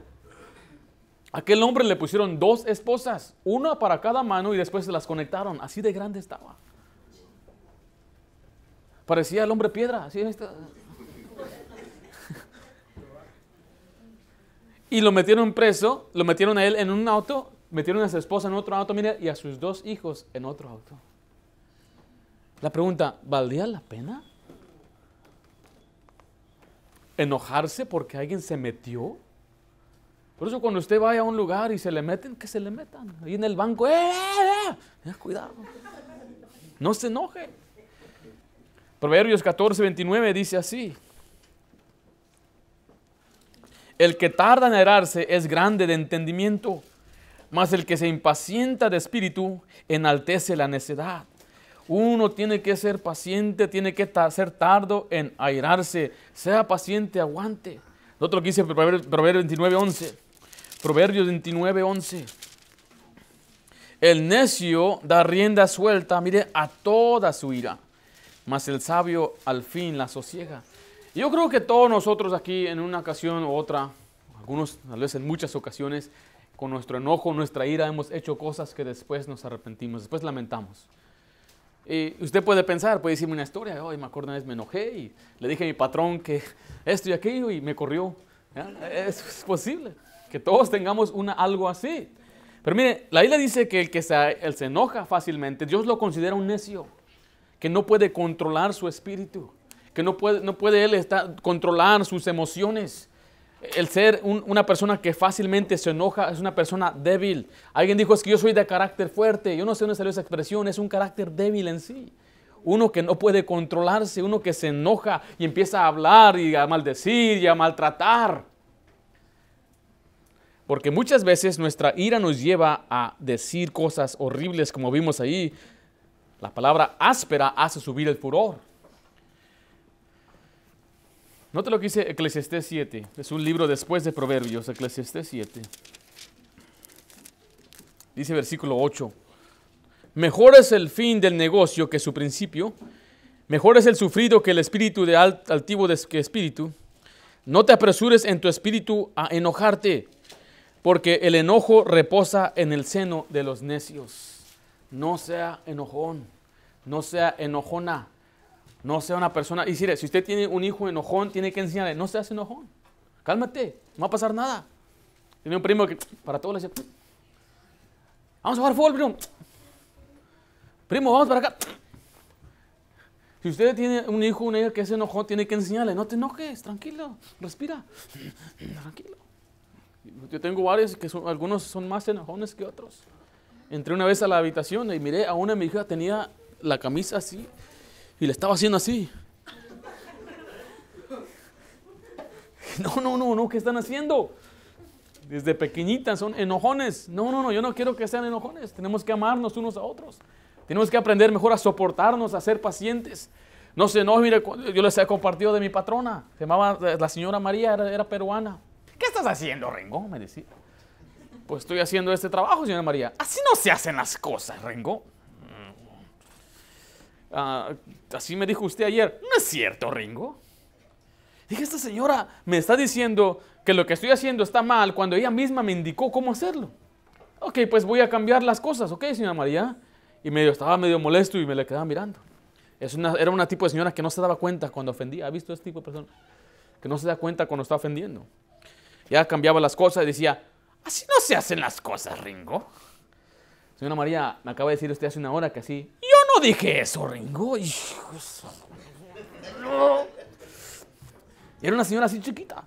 Aquel hombre le pusieron dos esposas, una para cada mano y después se las conectaron. Así de grande estaba. Parecía el hombre piedra. Así está. Y lo metieron preso, lo metieron a él en un auto, metieron a su esposa en otro auto, mire, y a sus dos hijos en otro auto. La pregunta, ¿valdría la pena? ¿Enojarse porque alguien se metió? Por eso cuando usted vaya a un lugar y se le meten, que se le metan. Ahí en el banco, ¡eh! eh, eh! Cuidado. No se enoje. Proverbios 14, 29 dice así. El que tarda en erarse es grande de entendimiento, mas el que se impacienta de espíritu enaltece la necedad. Uno tiene que ser paciente, tiene que ser tardo en airarse. Sea paciente, aguante. Otro que dice Proverbios 29, 11. Proverbios 29, 11. El necio da rienda suelta, mire, a toda su ira, mas el sabio al fin la sosiega. Yo creo que todos nosotros aquí en una ocasión u otra, algunos tal vez en muchas ocasiones, con nuestro enojo, nuestra ira, hemos hecho cosas que después nos arrepentimos, después lamentamos. Y usted puede pensar, puede decirme una historia, me acuerdo una vez me enojé y le dije a mi patrón que esto y aquello y me corrió. Es posible que todos tengamos una, algo así. Pero mire, la Biblia dice que el que se, enoja fácilmente, Dios lo considera un necio, que no puede controlar su espíritu, que no puede, no puede él controlar sus emociones. El ser una persona que fácilmente se enoja es una persona débil. Alguien dijo, es que yo soy de carácter fuerte. Yo no sé dónde salió esa expresión, es un carácter débil en sí. Uno que no puede controlarse, uno que se enoja y empieza a hablar y a maldecir y a maltratar. Porque muchas veces nuestra ira nos lleva a decir cosas horribles como vimos ahí. La palabra áspera hace subir el furor. Note lo que dice Eclesiastés 7. Es un libro después de Proverbios, Eclesiastés 7. Dice versículo 8. Mejor es el fin del negocio que su principio. Mejor es el sufrido que el espíritu de altivo que espíritu. No te apresures en tu espíritu a enojarte porque el enojo reposa en el seno de los necios. No sea enojón, no sea enojona, no sea una persona. Y si usted tiene un hijo enojón, tiene que enseñarle, no seas enojón, cálmate, no va a pasar nada. Tiene un primo que para todos le dice, vamos a jugar fútbol, primo. Primo, vamos para acá. Si usted tiene un hijo, una hija que es enojón, tiene que enseñarle, no te enojes, tranquilo, respira, tranquilo. Yo tengo varios que algunos son más enojones que otros. Entré una vez a la habitación y miré a una mi hija tenía la camisa así y le estaba haciendo así. No, no, no, no, ¿qué están haciendo? Desde pequeñitas son enojones. No, no, no, yo no quiero que sean enojones. Tenemos que amarnos unos a otros. Tenemos que aprender mejor a soportarnos, a ser pacientes. No sé, no, mire, yo les he compartido de mi patrona. Se llamaba la señora María, era peruana. ¿Qué estás haciendo, Rengo? Me decía. Pues estoy haciendo este trabajo, señora María. Así no se hacen las cosas, Rengo. Ah, así me dijo usted ayer. No es cierto, Ringo. Dije, esta señora me está diciendo que lo que estoy haciendo está mal cuando ella misma me indicó cómo hacerlo. Ok, pues voy a cambiar las cosas, ok, señora María. Y medio, estaba medio molesto y me le quedaba mirando. Es una, era una tipo de señora que no se daba cuenta cuando ofendía. ¿Ha visto este tipo de persona? Que no se da cuenta cuando está ofendiendo. Ya cambiaba las cosas y decía, así no se hacen las cosas, Ringo. Señora María, me acaba de decir usted hace una hora que así. No dije eso, Ringo. Y era una señora así chiquita.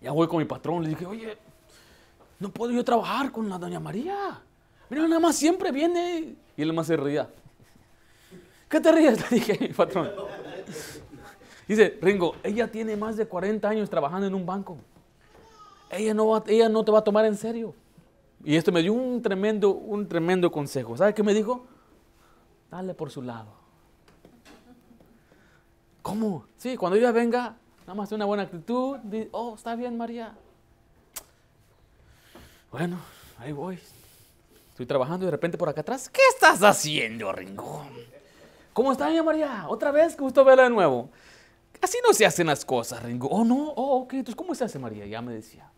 Ya voy con mi patrón, le dije, oye, no puedo yo trabajar con la doña María. Mira, nada más siempre viene. Y él más se reía. ¿Qué te ríes? Le dije a mi patrón. Dice, Ringo, ella tiene más de 40 años trabajando en un banco. Ella no, ella no te va a tomar en serio. Y esto me dio un tremendo, un tremendo consejo. ¿Sabe qué me dijo? dale por su lado. ¿Cómo? Sí, cuando ella venga, nada más una buena actitud. Oh, está bien, María. Bueno, ahí voy. Estoy trabajando y de repente por acá atrás, ¿qué estás haciendo, Ringo? ¿Cómo está, mi María? ¿Otra vez? Gusto verla de nuevo. Así no se hacen las cosas, Ringo. Oh, no, oh, ok. Entonces, ¿cómo se hace, María? Ya me decía.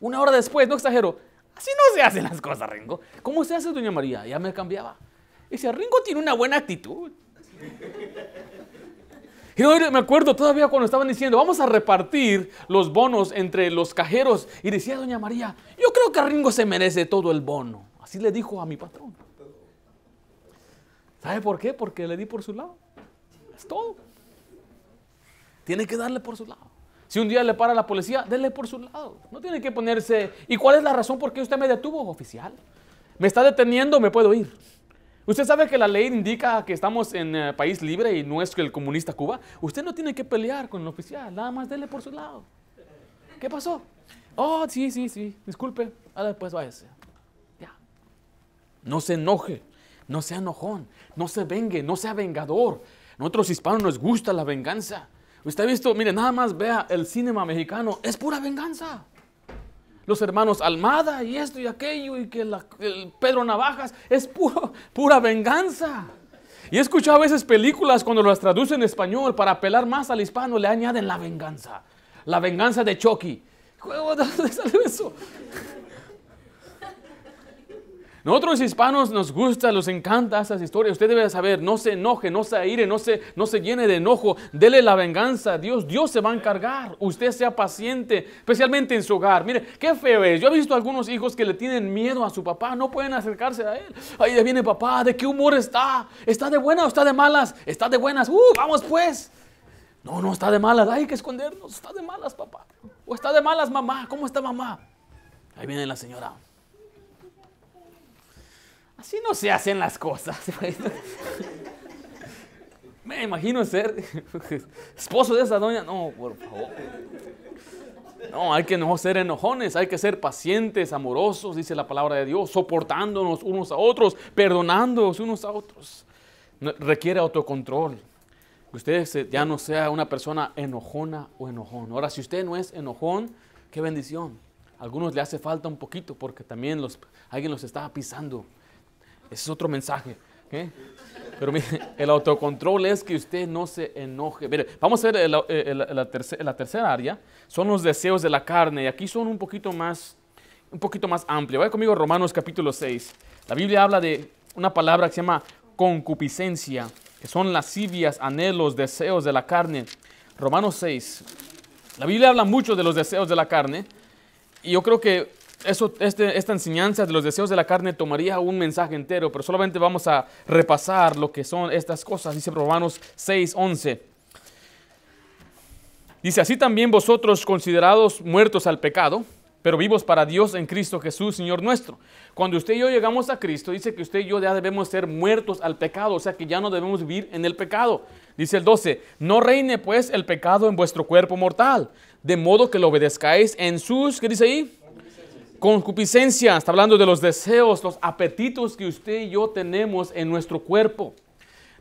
Una hora después, no exagero. Así no se hacen las cosas, Ringo. ¿Cómo se hace, doña María? Ya me cambiaba. Dice, Ringo tiene una buena actitud. Y me acuerdo todavía cuando estaban diciendo, vamos a repartir los bonos entre los cajeros. Y decía doña María, yo creo que Ringo se merece todo el bono. Así le dijo a mi patrón. ¿Sabe por qué? Porque le di por su lado. Es todo. Tiene que darle por su lado. Si un día le para la policía, déle por su lado. No tiene que ponerse. ¿Y cuál es la razón por qué usted me detuvo, oficial? ¿Me está deteniendo? ¿Me puedo ir? Usted sabe que la ley indica que estamos en eh, país libre y no es el comunista Cuba. Usted no tiene que pelear con el oficial, nada más dele por su lado. ¿Qué pasó? Oh, sí, sí, sí, disculpe. Ahora después váyase. Ya. No se enoje, no sea enojón, no se vengue, no sea vengador. A nosotros hispanos nos gusta la venganza. Usted ha visto, mire, nada más vea el cinema mexicano, es pura venganza los hermanos Almada y esto y aquello y que el Pedro Navajas es pura venganza. Y he escuchado a veces películas cuando las traducen en español para apelar más al hispano, le añaden la venganza. La venganza de Chucky. ¿De dónde sale eso? Nosotros hispanos nos gusta, nos encanta esas historias. Usted debe saber, no se enoje, no se aire, no se, no se llene de enojo. Dele la venganza Dios. Dios se va a encargar. Usted sea paciente, especialmente en su hogar. Mire, qué feo es. Yo he visto algunos hijos que le tienen miedo a su papá. No pueden acercarse a él. Ahí viene papá. ¿De qué humor está? ¿Está de buenas o está de malas? Está de buenas. Uh, vamos pues. No, no está de malas. Hay que escondernos. Está de malas, papá. O está de malas, mamá. ¿Cómo está mamá? Ahí viene la señora. Así no se hacen las cosas. Me imagino ser esposo de esa doña. No, por favor. No, hay que no ser enojones, hay que ser pacientes, amorosos, dice la palabra de Dios, soportándonos unos a otros, perdonándonos unos a otros. Requiere autocontrol. Usted ya no sea una persona enojona o enojón. Ahora, si usted no es enojón, qué bendición. A algunos le hace falta un poquito porque también los, alguien los está pisando. Ese es otro mensaje. Pero mire, el autocontrol es que usted no se enoje. Vamos a ver la, tercera área. Son los deseos de la carne. Y aquí son un poquito más, un poquito más amplio. Vaya conmigo Romanos capítulo 6. La Biblia habla de una palabra que se llama concupiscencia, que son lascivias, anhelos, deseos de la carne. Romanos 6. La Biblia habla mucho de los deseos de la carne. Y yo creo que eso, este, esta enseñanza de los deseos de la carne tomaría un mensaje entero, pero solamente vamos a repasar lo que son estas cosas. Dice Romanos 6, 11. Dice, así también vosotros considerados muertos al pecado, pero vivos para Dios en Cristo Jesús, Señor nuestro. Cuando usted y yo llegamos a Cristo, dice que usted y yo ya debemos ser muertos al pecado, o sea que ya no debemos vivir en el pecado. Dice el 12, no reine pues el pecado en vuestro cuerpo mortal, de modo que lo obedezcáis en sus, ¿qué dice ahí? Concupiscencia, está hablando de los deseos, los apetitos que usted y yo tenemos en nuestro cuerpo.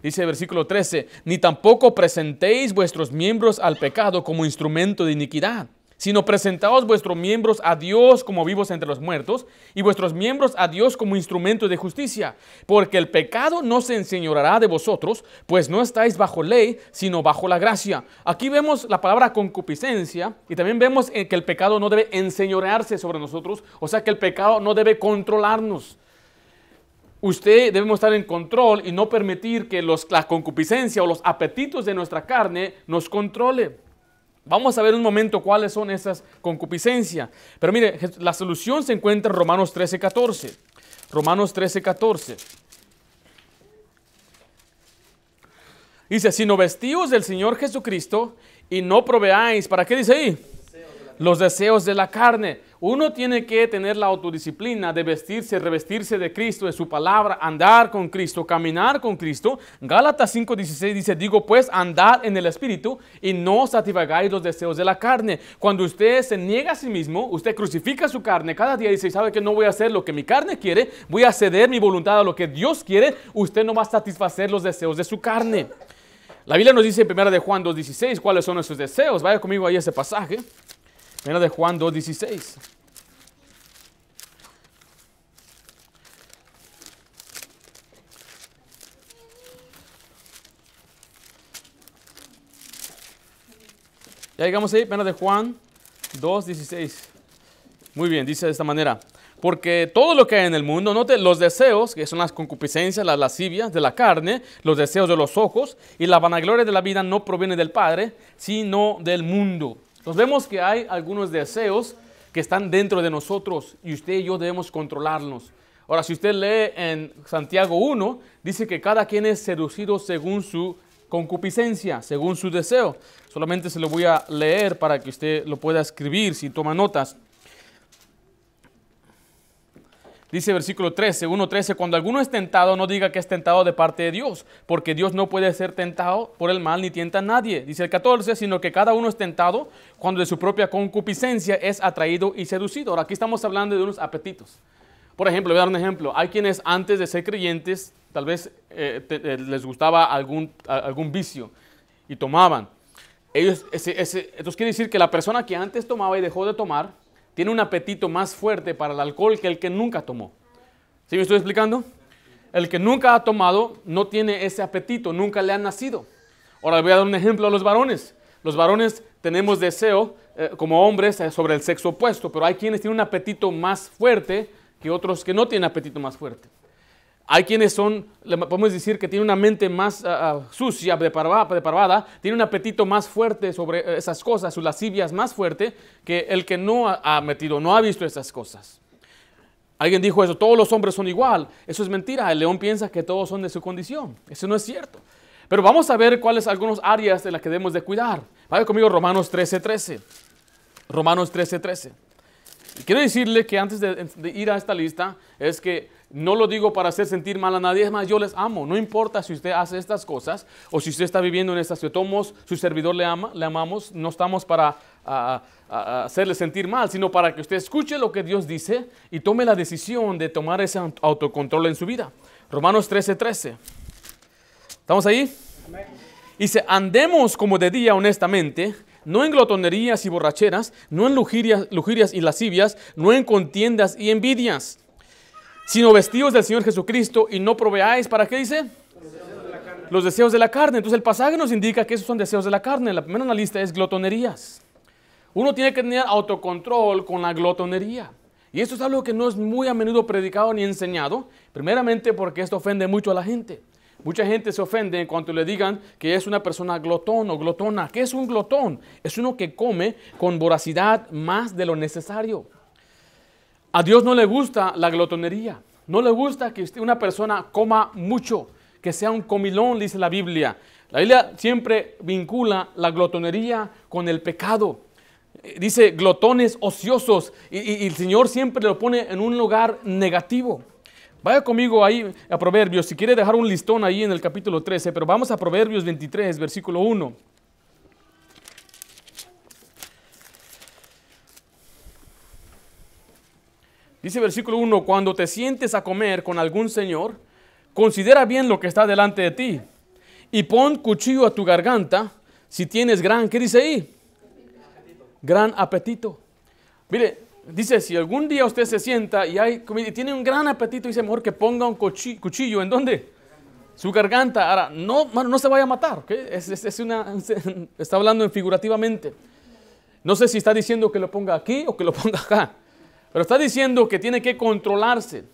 Dice el versículo 13, ni tampoco presentéis vuestros miembros al pecado como instrumento de iniquidad sino presentaos vuestros miembros a Dios como vivos entre los muertos y vuestros miembros a Dios como instrumentos de justicia, porque el pecado no se enseñorará de vosotros, pues no estáis bajo ley, sino bajo la gracia. Aquí vemos la palabra concupiscencia y también vemos que el pecado no debe enseñorearse sobre nosotros, o sea que el pecado no debe controlarnos. Usted debemos estar en control y no permitir que los, la concupiscencia o los apetitos de nuestra carne nos controle. Vamos a ver un momento cuáles son esas concupiscencias. Pero mire, la solución se encuentra en Romanos 13, 14. Romanos 13, 14. Dice, sino vestíos del Señor Jesucristo y no proveáis, ¿para qué dice ahí? Los deseos de la carne. Uno tiene que tener la autodisciplina de vestirse, revestirse de Cristo, de su palabra, andar con Cristo, caminar con Cristo. Gálatas 5:16 dice, digo pues, andad en el Espíritu y no satisfagáis los deseos de la carne. Cuando usted se niega a sí mismo, usted crucifica su carne cada día y dice, sabe que no voy a hacer lo que mi carne quiere, voy a ceder mi voluntad a lo que Dios quiere, usted no va a satisfacer los deseos de su carne. La Biblia nos dice en 1 de Juan 2.16 cuáles son esos deseos. Vaya conmigo ahí ese pasaje. 1 de Juan 2.16. Ya llegamos ahí, 1 de Juan 2.16. Muy bien, dice de esta manera. Porque todo lo que hay en el mundo, note los deseos, que son las concupiscencias, las lascivias de la carne, los deseos de los ojos y la vanagloria de la vida no proviene del Padre, sino del mundo. Entonces vemos que hay algunos deseos que están dentro de nosotros y usted y yo debemos controlarlos. Ahora, si usted lee en Santiago 1, dice que cada quien es seducido según su concupiscencia, según su deseo. Solamente se lo voy a leer para que usted lo pueda escribir si toma notas. Dice versículo 13, 1.13, cuando alguno es tentado, no diga que es tentado de parte de Dios, porque Dios no puede ser tentado por el mal ni tienta a nadie. Dice el 14, sino que cada uno es tentado cuando de su propia concupiscencia es atraído y seducido. Ahora aquí estamos hablando de unos apetitos. Por ejemplo, voy a dar un ejemplo. Hay quienes antes de ser creyentes, tal vez eh, eh, les gustaba algún, algún vicio y tomaban. Ellos, ese, ese, entonces quiere decir que la persona que antes tomaba y dejó de tomar, tiene un apetito más fuerte para el alcohol que el que nunca tomó. ¿Sí me estoy explicando? El que nunca ha tomado no tiene ese apetito, nunca le ha nacido. Ahora voy a dar un ejemplo a los varones. Los varones tenemos deseo eh, como hombres eh, sobre el sexo opuesto, pero hay quienes tienen un apetito más fuerte que otros que no tienen apetito más fuerte. Hay quienes son, podemos decir que tienen una mente más uh, sucia, depravada, tiene un apetito más fuerte sobre esas cosas, sus lascivias más fuerte que el que no ha metido, no ha visto esas cosas. Alguien dijo eso, todos los hombres son igual. Eso es mentira. El león piensa que todos son de su condición. Eso no es cierto. Pero vamos a ver cuáles algunas áreas de las que debemos de cuidar. Vaya conmigo Romanos 13:13. 13. Romanos 13:13. 13. Quiero decirle que antes de, de ir a esta lista es que no lo digo para hacer sentir mal a nadie, es más, yo les amo. No importa si usted hace estas cosas o si usted está viviendo en estas tomos, su servidor le ama, le amamos. No estamos para hacerle sentir mal, sino para que usted escuche lo que Dios dice y tome la decisión de tomar ese autocontrol en su vida. Romanos 13:13. 13. ¿Estamos ahí? Dice, andemos como de día honestamente, no en glotonerías y borracheras, no en lujurias y lascivias, no en contiendas y envidias sino vestidos del Señor Jesucristo y no proveáis, ¿para qué dice? Los deseos de la carne. Entonces el pasaje nos indica que esos son deseos de la carne. La primera en la lista es glotonerías. Uno tiene que tener autocontrol con la glotonería. Y esto es algo que no es muy a menudo predicado ni enseñado, primeramente porque esto ofende mucho a la gente. Mucha gente se ofende en cuanto le digan que es una persona glotón o glotona. ¿Qué es un glotón? Es uno que come con voracidad más de lo necesario. A Dios no le gusta la glotonería. No le gusta que una persona coma mucho, que sea un comilón, dice la Biblia. La Biblia siempre vincula la glotonería con el pecado. Eh, dice glotones ociosos y, el Señor siempre lo pone en un lugar negativo. Vaya conmigo ahí a Proverbios, si quiere dejar un listón ahí en el capítulo 13, pero vamos a Proverbios 23, versículo 1. Dice versículo 1, cuando te sientes a comer con algún señor, considera bien lo que está delante de ti y pon cuchillo a tu garganta si tienes gran, ¿qué dice ahí? Gran apetito. Mire, dice, si algún día usted se sienta y, hay, y tiene un gran apetito, dice mejor que ponga un cuchillo, ¿en dónde? Su garganta. Ahora, no, no se vaya a matar, es, una, está hablando figurativamente. No sé si está diciendo que lo ponga aquí o que lo ponga acá. Pero está diciendo que tiene que controlarse.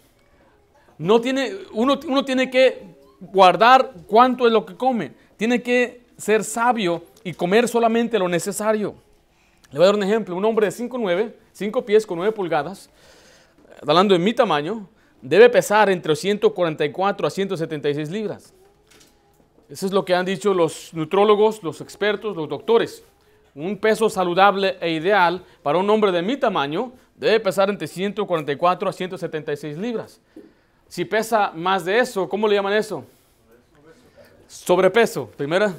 No tiene, uno, uno tiene que guardar cuánto es lo que come. Tiene que ser sabio y comer solamente lo necesario. Le voy a dar un ejemplo. Un hombre de 5'9, 5 pies con 9 pulgadas, hablando en mi tamaño, debe pesar entre 144 a 176 libras. Eso es lo que han dicho los nutrólogos, los expertos, los doctores. Un peso saludable e ideal para un hombre de mi tamaño debe pesar entre 144 a 176 libras. Si pesa más de eso, ¿cómo le llaman eso? Sobrepeso. Primera.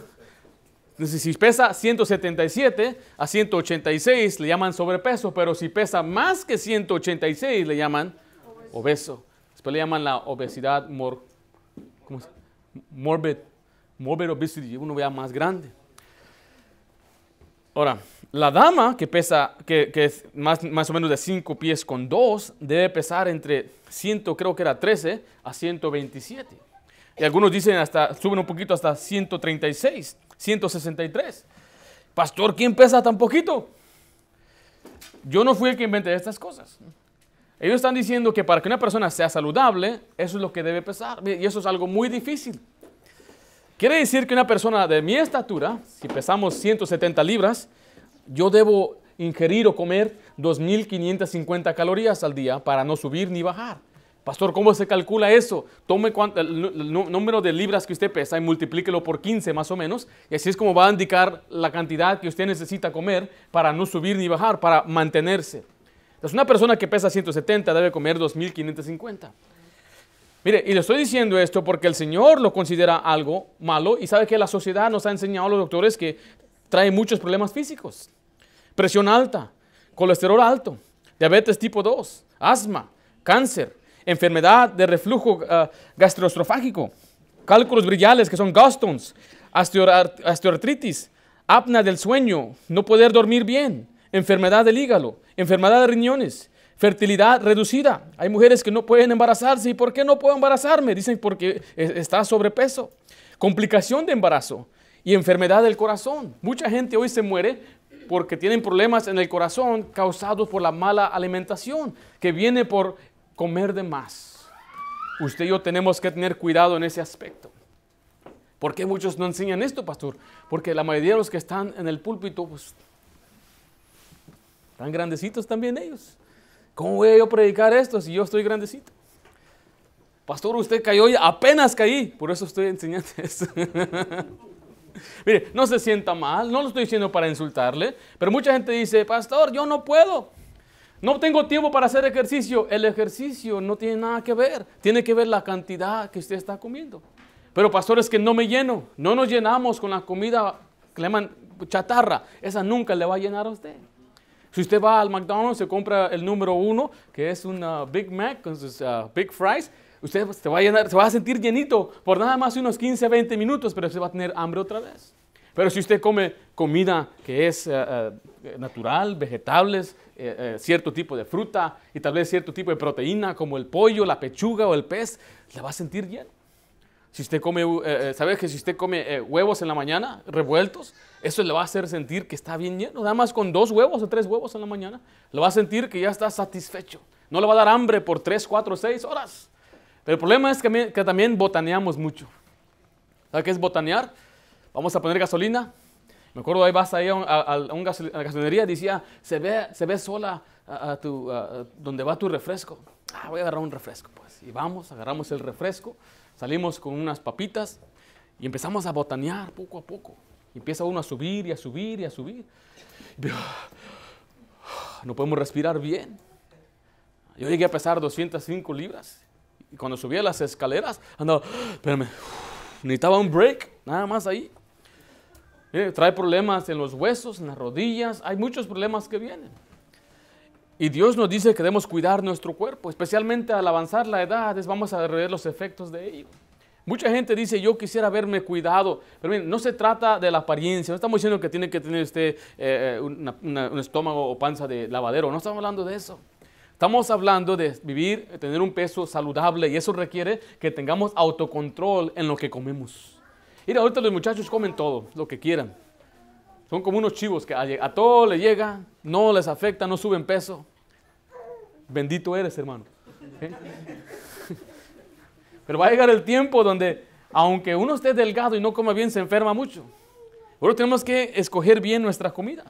Si pesa 177 a 186 le llaman sobrepeso, pero si pesa más que 186 le llaman obeso. Después le llaman la obesidad mor, ¿cómo morbid, morbid obesity, uno vea más grande. Ahora, la dama que pesa, que, es más, más, o menos de 5 pies con 2, debe pesar entre 100, creo que era 13, a 127. Y algunos dicen hasta, suben un poquito hasta 136, 163. Pastor, ¿quién pesa tan poquito? Yo no fui el que inventé estas cosas. Ellos están diciendo que para que una persona sea saludable, eso es lo que debe pesar. Y eso es algo muy difícil. Quiere decir que una persona de mi estatura, si pesamos 170 libras, yo debo ingerir o comer 2.550 calorías al día para no subir ni bajar. Pastor, ¿cómo se calcula eso? Tome el, número de libras que usted pesa y multiplíquelo por 15 más o menos. Y así es como va a indicar la cantidad que usted necesita comer para no subir ni bajar, para mantenerse. Entonces, una persona que pesa 170 debe comer 2.550. Mire, y le estoy diciendo esto porque el Señor lo considera algo malo y sabe que la sociedad nos ha enseñado a los doctores que trae muchos problemas físicos. Presión alta, colesterol alto, diabetes tipo 2, asma, cáncer, enfermedad de reflujo uh, gastroestrofágico, cálculos brillales que son gallstones, osteoartritis, apnea del sueño, no poder dormir bien, enfermedad del hígado, enfermedad de riñones, fertilidad reducida. Hay mujeres que no pueden embarazarse. ¿Y por qué no puedo embarazarme? Dicen porque está sobrepeso. Complicación de embarazo y enfermedad del corazón. Mucha gente hoy se muere porque tienen problemas en el corazón causados por la mala alimentación, que viene por comer de más. Usted y yo tenemos que tener cuidado en ese aspecto. ¿Por qué muchos no enseñan esto, pastor? Porque la mayoría de los que están en el púlpito, pues, están grandecitos también ellos. ¿Cómo voy a predicar esto si yo estoy grandecito? Pastor, usted cayó apenas caí, por eso estoy enseñando esto. Mire, no se sienta mal, no lo estoy diciendo para insultarle, pero mucha gente dice, pastor, yo no puedo. No tengo tiempo para hacer ejercicio. El ejercicio no tiene nada que ver. Tiene que ver la cantidad que usted está comiendo. Pero pastor, es que no me lleno. No nos llenamos con la comida que llaman chatarra. Esa nunca le va a llenar a usted. Si usted va al McDonald's, se compra el número uno, que es una Big Mac con sus uh, Big Fries, usted se va, a se va a sentir llenito por nada más unos 15 a 20 minutos, pero se va a tener hambre otra vez. Pero si usted come comida que es uh, uh, natural, vegetales, eh, cierto tipo de fruta y tal vez cierto tipo de proteína como el pollo, la pechuga o el pez, le va a sentir lleno. Si usted come, eh, ¿sabe que si usted come huevos en la mañana revueltos, eso le va a hacer sentir que está bien lleno. Nada más con dos huevos o tres huevos en la mañana, le va a sentir que ya está satisfecho. No le va a dar hambre por tres, cuatro, seis horas. Pero el problema es que, también botaneamos mucho. ¿Sabe qué es botanear? Vamos a poner gasolina. Me acuerdo ahí vas ahí a, una gasolinería decía, se ve, se ve sola a, tu, donde va tu refresco. Ah, voy a agarrar un refresco, pues. Y vamos, agarramos el refresco, salimos con unas papitas y empezamos a botanear poco a poco empieza uno a subir y a subir y a subir. No podemos respirar bien. Yo llegué a pesar 205 libras. Y cuando subía las escaleras, andaba, necesitaba un break, nada más ahí. trae problemas en los huesos, en las rodillas, hay muchos problemas que vienen. Y Dios nos dice que debemos cuidar nuestro cuerpo, especialmente al avanzar la edad, vamos a ver los efectos de ello. Mucha gente dice, yo quisiera verme cuidado, pero miren, no se trata de la apariencia, no estamos diciendo que tiene que tener usted eh, eh, un estómago o panza de lavadero, no estamos hablando de eso. Estamos hablando de vivir, tener un peso saludable y eso requiere que tengamos autocontrol en lo que comemos. Mira, ahorita los muchachos comen todo, lo que quieran. Son como unos chivos que a, todo le llega, no les afecta, no suben peso. Bendito eres, hermano. Pero va a llegar el tiempo donde, aunque uno esté delgado y no coma bien, se enferma mucho. Por tenemos que escoger bien nuestra comida.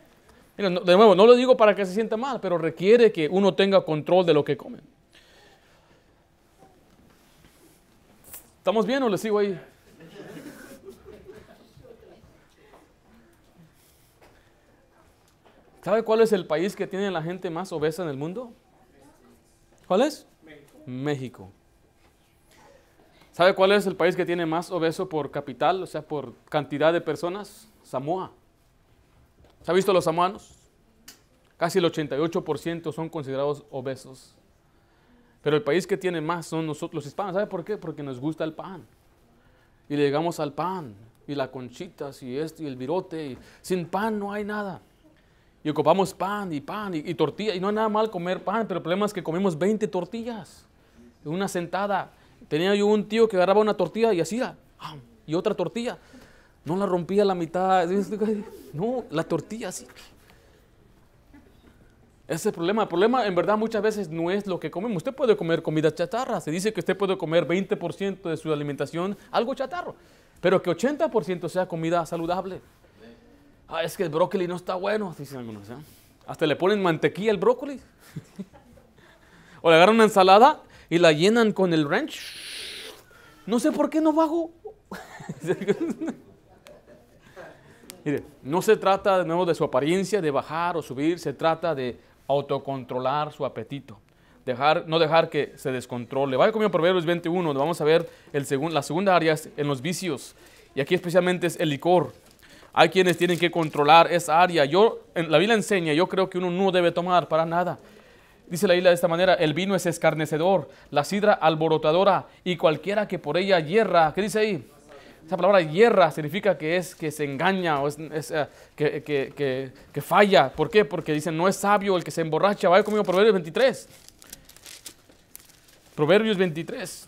de nuevo, no lo digo para que se sienta mal, pero requiere que uno tenga control de lo que come. ¿Estamos bien o le sigo ahí? ¿Sabe cuál es el país que tiene la gente más obesa en el mundo? ¿Cuál es? México. ¿Sabe cuál es el país que tiene más obeso por capital, o sea, por cantidad de personas? Samoa. ¿Se ha visto los samoanos? Casi el 88% son considerados obesos. Pero el país que tiene más son nosotros los hispanos. ¿Sabe por qué? Porque nos gusta el pan. Y le llegamos al pan, y las conchitas, y esto, y el virote. Y sin pan no hay nada. Y ocupamos pan, y pan, y, y tortilla. Y no hay nada mal comer pan, pero el problema es que comimos 20 tortillas. En una sentada. Tenía yo un tío que agarraba una tortilla y hacía, y otra tortilla. No la rompía la mitad. No, la tortilla así. Ese es el problema. El problema en verdad muchas veces no es lo que comemos. Usted puede comer comida chatarra. Se dice que usted puede comer 20% de su alimentación algo chatarro. Pero que 80% sea comida saludable. Ah, es que el brócoli no está bueno, dicen algunos. ¿eh? Hasta le ponen mantequilla al brócoli. o le agarran una ensalada y la llenan con el ranch. No sé por qué no bajo. Mire, no se trata de nuevo de su apariencia, de bajar o subir, se trata de autocontrolar su apetito. Dejar, no dejar que se descontrole. Vaya conmigo a Proverbios 21, donde vamos a ver el la segunda área en los vicios. Y aquí especialmente es el licor. Hay quienes tienen que controlar esa área. Yo, la Biblia enseña, yo creo que uno no debe tomar para nada. Dice la isla de esta manera, el vino es escarnecedor, la sidra alborotadora y cualquiera que por ella hierra. ¿Qué dice ahí? Esa palabra hierra significa que es que se engaña o es, eh, que, que, que, falla. ¿Por qué? Porque dicen, no es sabio el que se emborracha. Vaya conmigo, Proverbios 23. Proverbios 23.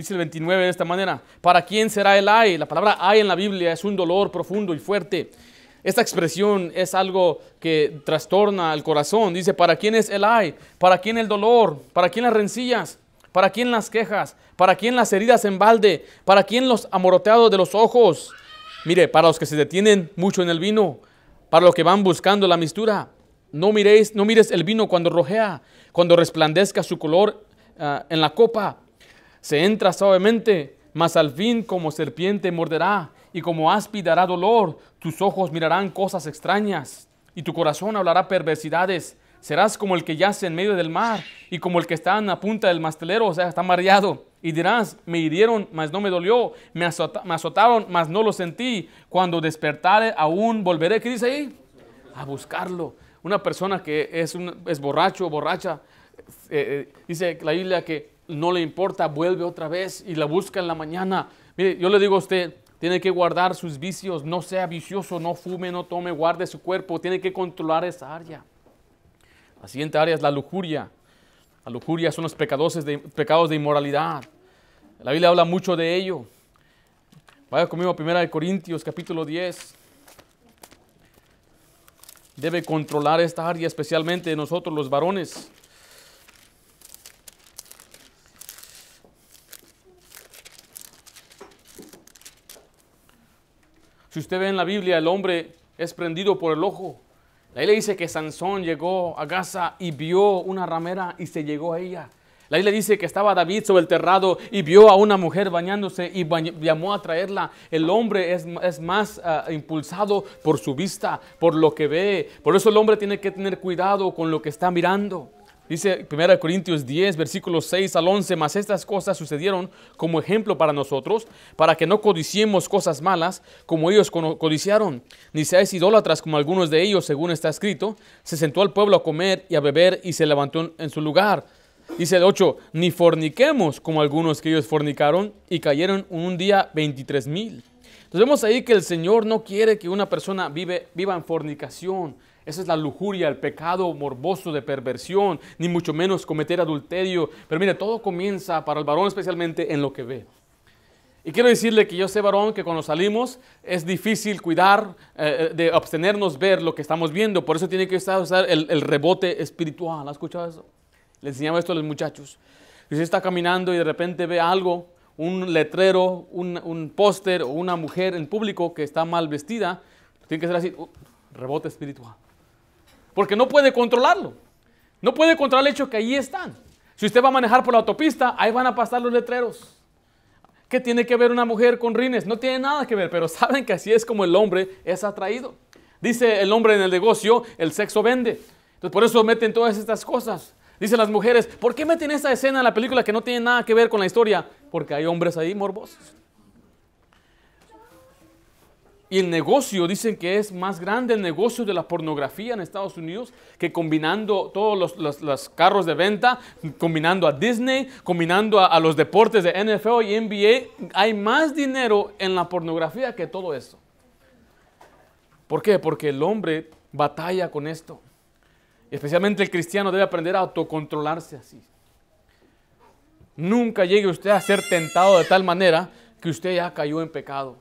Dice el 29 de esta manera, ¿para quién será el ay? La palabra ay en la Biblia es un dolor profundo y fuerte. Esta expresión es algo que trastorna el corazón. Dice, ¿para quién es el ay? ¿Para quién el dolor? ¿Para quién las rencillas? ¿Para quién las quejas? ¿Para quién las heridas en balde? ¿Para quién los amoroteados de los ojos? Mire, para los que se detienen mucho en el vino, para los que van buscando la mistura. No miréis, no mires el vino cuando rojea, cuando resplandezca su color ah, en la copa. Se entra suavemente, mas al fin como serpiente morderá y como aspi dará dolor. Tus ojos mirarán cosas extrañas y tu corazón hablará perversidades. Serás como el que yace en medio del mar y como el que está en la punta del mastelero, o sea, está mareado. Y dirás, me hirieron, mas no me dolió, me, azotaron, mas no lo sentí. Cuando despertare, aún volveré. ¿Qué dice ahí? A buscarlo. Una persona que es, un, es borracho borracha, eh, eh, dice la Biblia que no le importa, vuelve otra vez y la busca en la mañana. Mire, yo le digo a usted, tiene que guardar sus vicios, no sea vicioso, no fume, no tome, guarde su cuerpo, tiene que controlar esa área. La siguiente área es la lujuria. La lujuria son los pecados de, pecados de inmoralidad. La Biblia habla mucho de ello. Vaya conmigo a 1 Corintios capítulo 10. Debe controlar esta área, especialmente nosotros los varones. Si usted ve en la Biblia, el hombre es prendido por el ojo. La Biblia dice que Sansón llegó a Gaza y vio una ramera y se llegó a ella. La Biblia dice que estaba David sobre el terrado y vio a una mujer bañándose y llamó a traerla. El hombre es, más ah, impulsado por su vista, por lo que ve. Por eso el hombre tiene que tener cuidado con lo que está mirando. Dice 1 Corintios 10, versículos 6 al 11, mas estas cosas sucedieron como ejemplo para nosotros, para que no codiciemos cosas malas como ellos codiciaron, ni seáis idólatras como algunos de ellos, según está escrito. Se sentó al pueblo a comer y a beber y se levantó en su lugar. Dice el 8, ni forniquemos como algunos que ellos fornicaron y cayeron un día 23 mil. Entonces vemos ahí que el Señor no quiere que una persona vive, viva en fornicación, esa es la lujuria, el pecado morboso de perversión, ni mucho menos cometer adulterio. Pero mire, todo comienza para el varón especialmente en lo que ve. Y quiero decirle que yo sé, varón, que cuando salimos es difícil cuidar eh, de abstenernos ver lo que estamos viendo. Por eso tiene que usar el, rebote espiritual. ¿Ha escuchado eso? Le enseñaba esto a los muchachos. Si usted está caminando y de repente ve algo, un letrero, un, un póster o una mujer en público que está mal vestida, tiene que ser así, uh, rebote espiritual. Porque no puede controlarlo. No puede controlar el hecho que ahí están. Si usted va a manejar por la autopista, ahí van a pasar los letreros. ¿Qué tiene que ver una mujer con rines? No tiene nada que ver, pero saben que así es como el hombre es atraído. Dice el hombre en el negocio, el sexo vende. Entonces por eso meten todas estas cosas. Dicen las mujeres, ¿por qué meten esta escena en la película que no tiene nada que ver con la historia? Porque hay hombres ahí morbosos. Y el negocio, dicen que es más grande el negocio de la pornografía en Estados Unidos que combinando todos los, carros de venta, combinando a Disney, combinando a, los deportes de NFL y NBA. Hay más dinero en la pornografía que todo eso. ¿Por qué? Porque el hombre batalla con esto. Especialmente el cristiano debe aprender a autocontrolarse así. Nunca llegue usted a ser tentado de tal manera que usted ya cayó en pecado.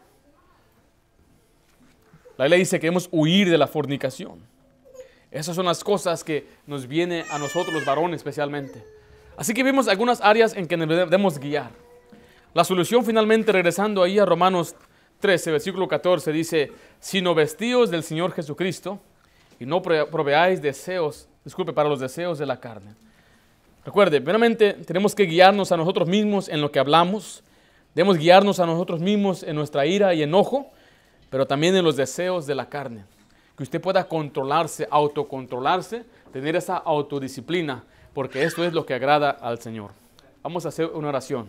La ley dice que debemos huir de la fornicación. Esas son las cosas que nos viene a nosotros los varones especialmente. Así que vimos algunas áreas en que debemos guiar. La solución finalmente, regresando ahí a Romanos 13, versículo 14, dice, sino vestidos del Señor Jesucristo y no proveáis deseos, disculpe, para los deseos de la carne. Recuerde, primeramente tenemos que guiarnos a nosotros mismos en lo que hablamos, debemos guiarnos a nosotros mismos en nuestra ira y enojo, pero también en los deseos de la carne. Que usted pueda controlarse, autocontrolarse, tener esa autodisciplina, porque esto es lo que agrada al Señor. Vamos a hacer una oración.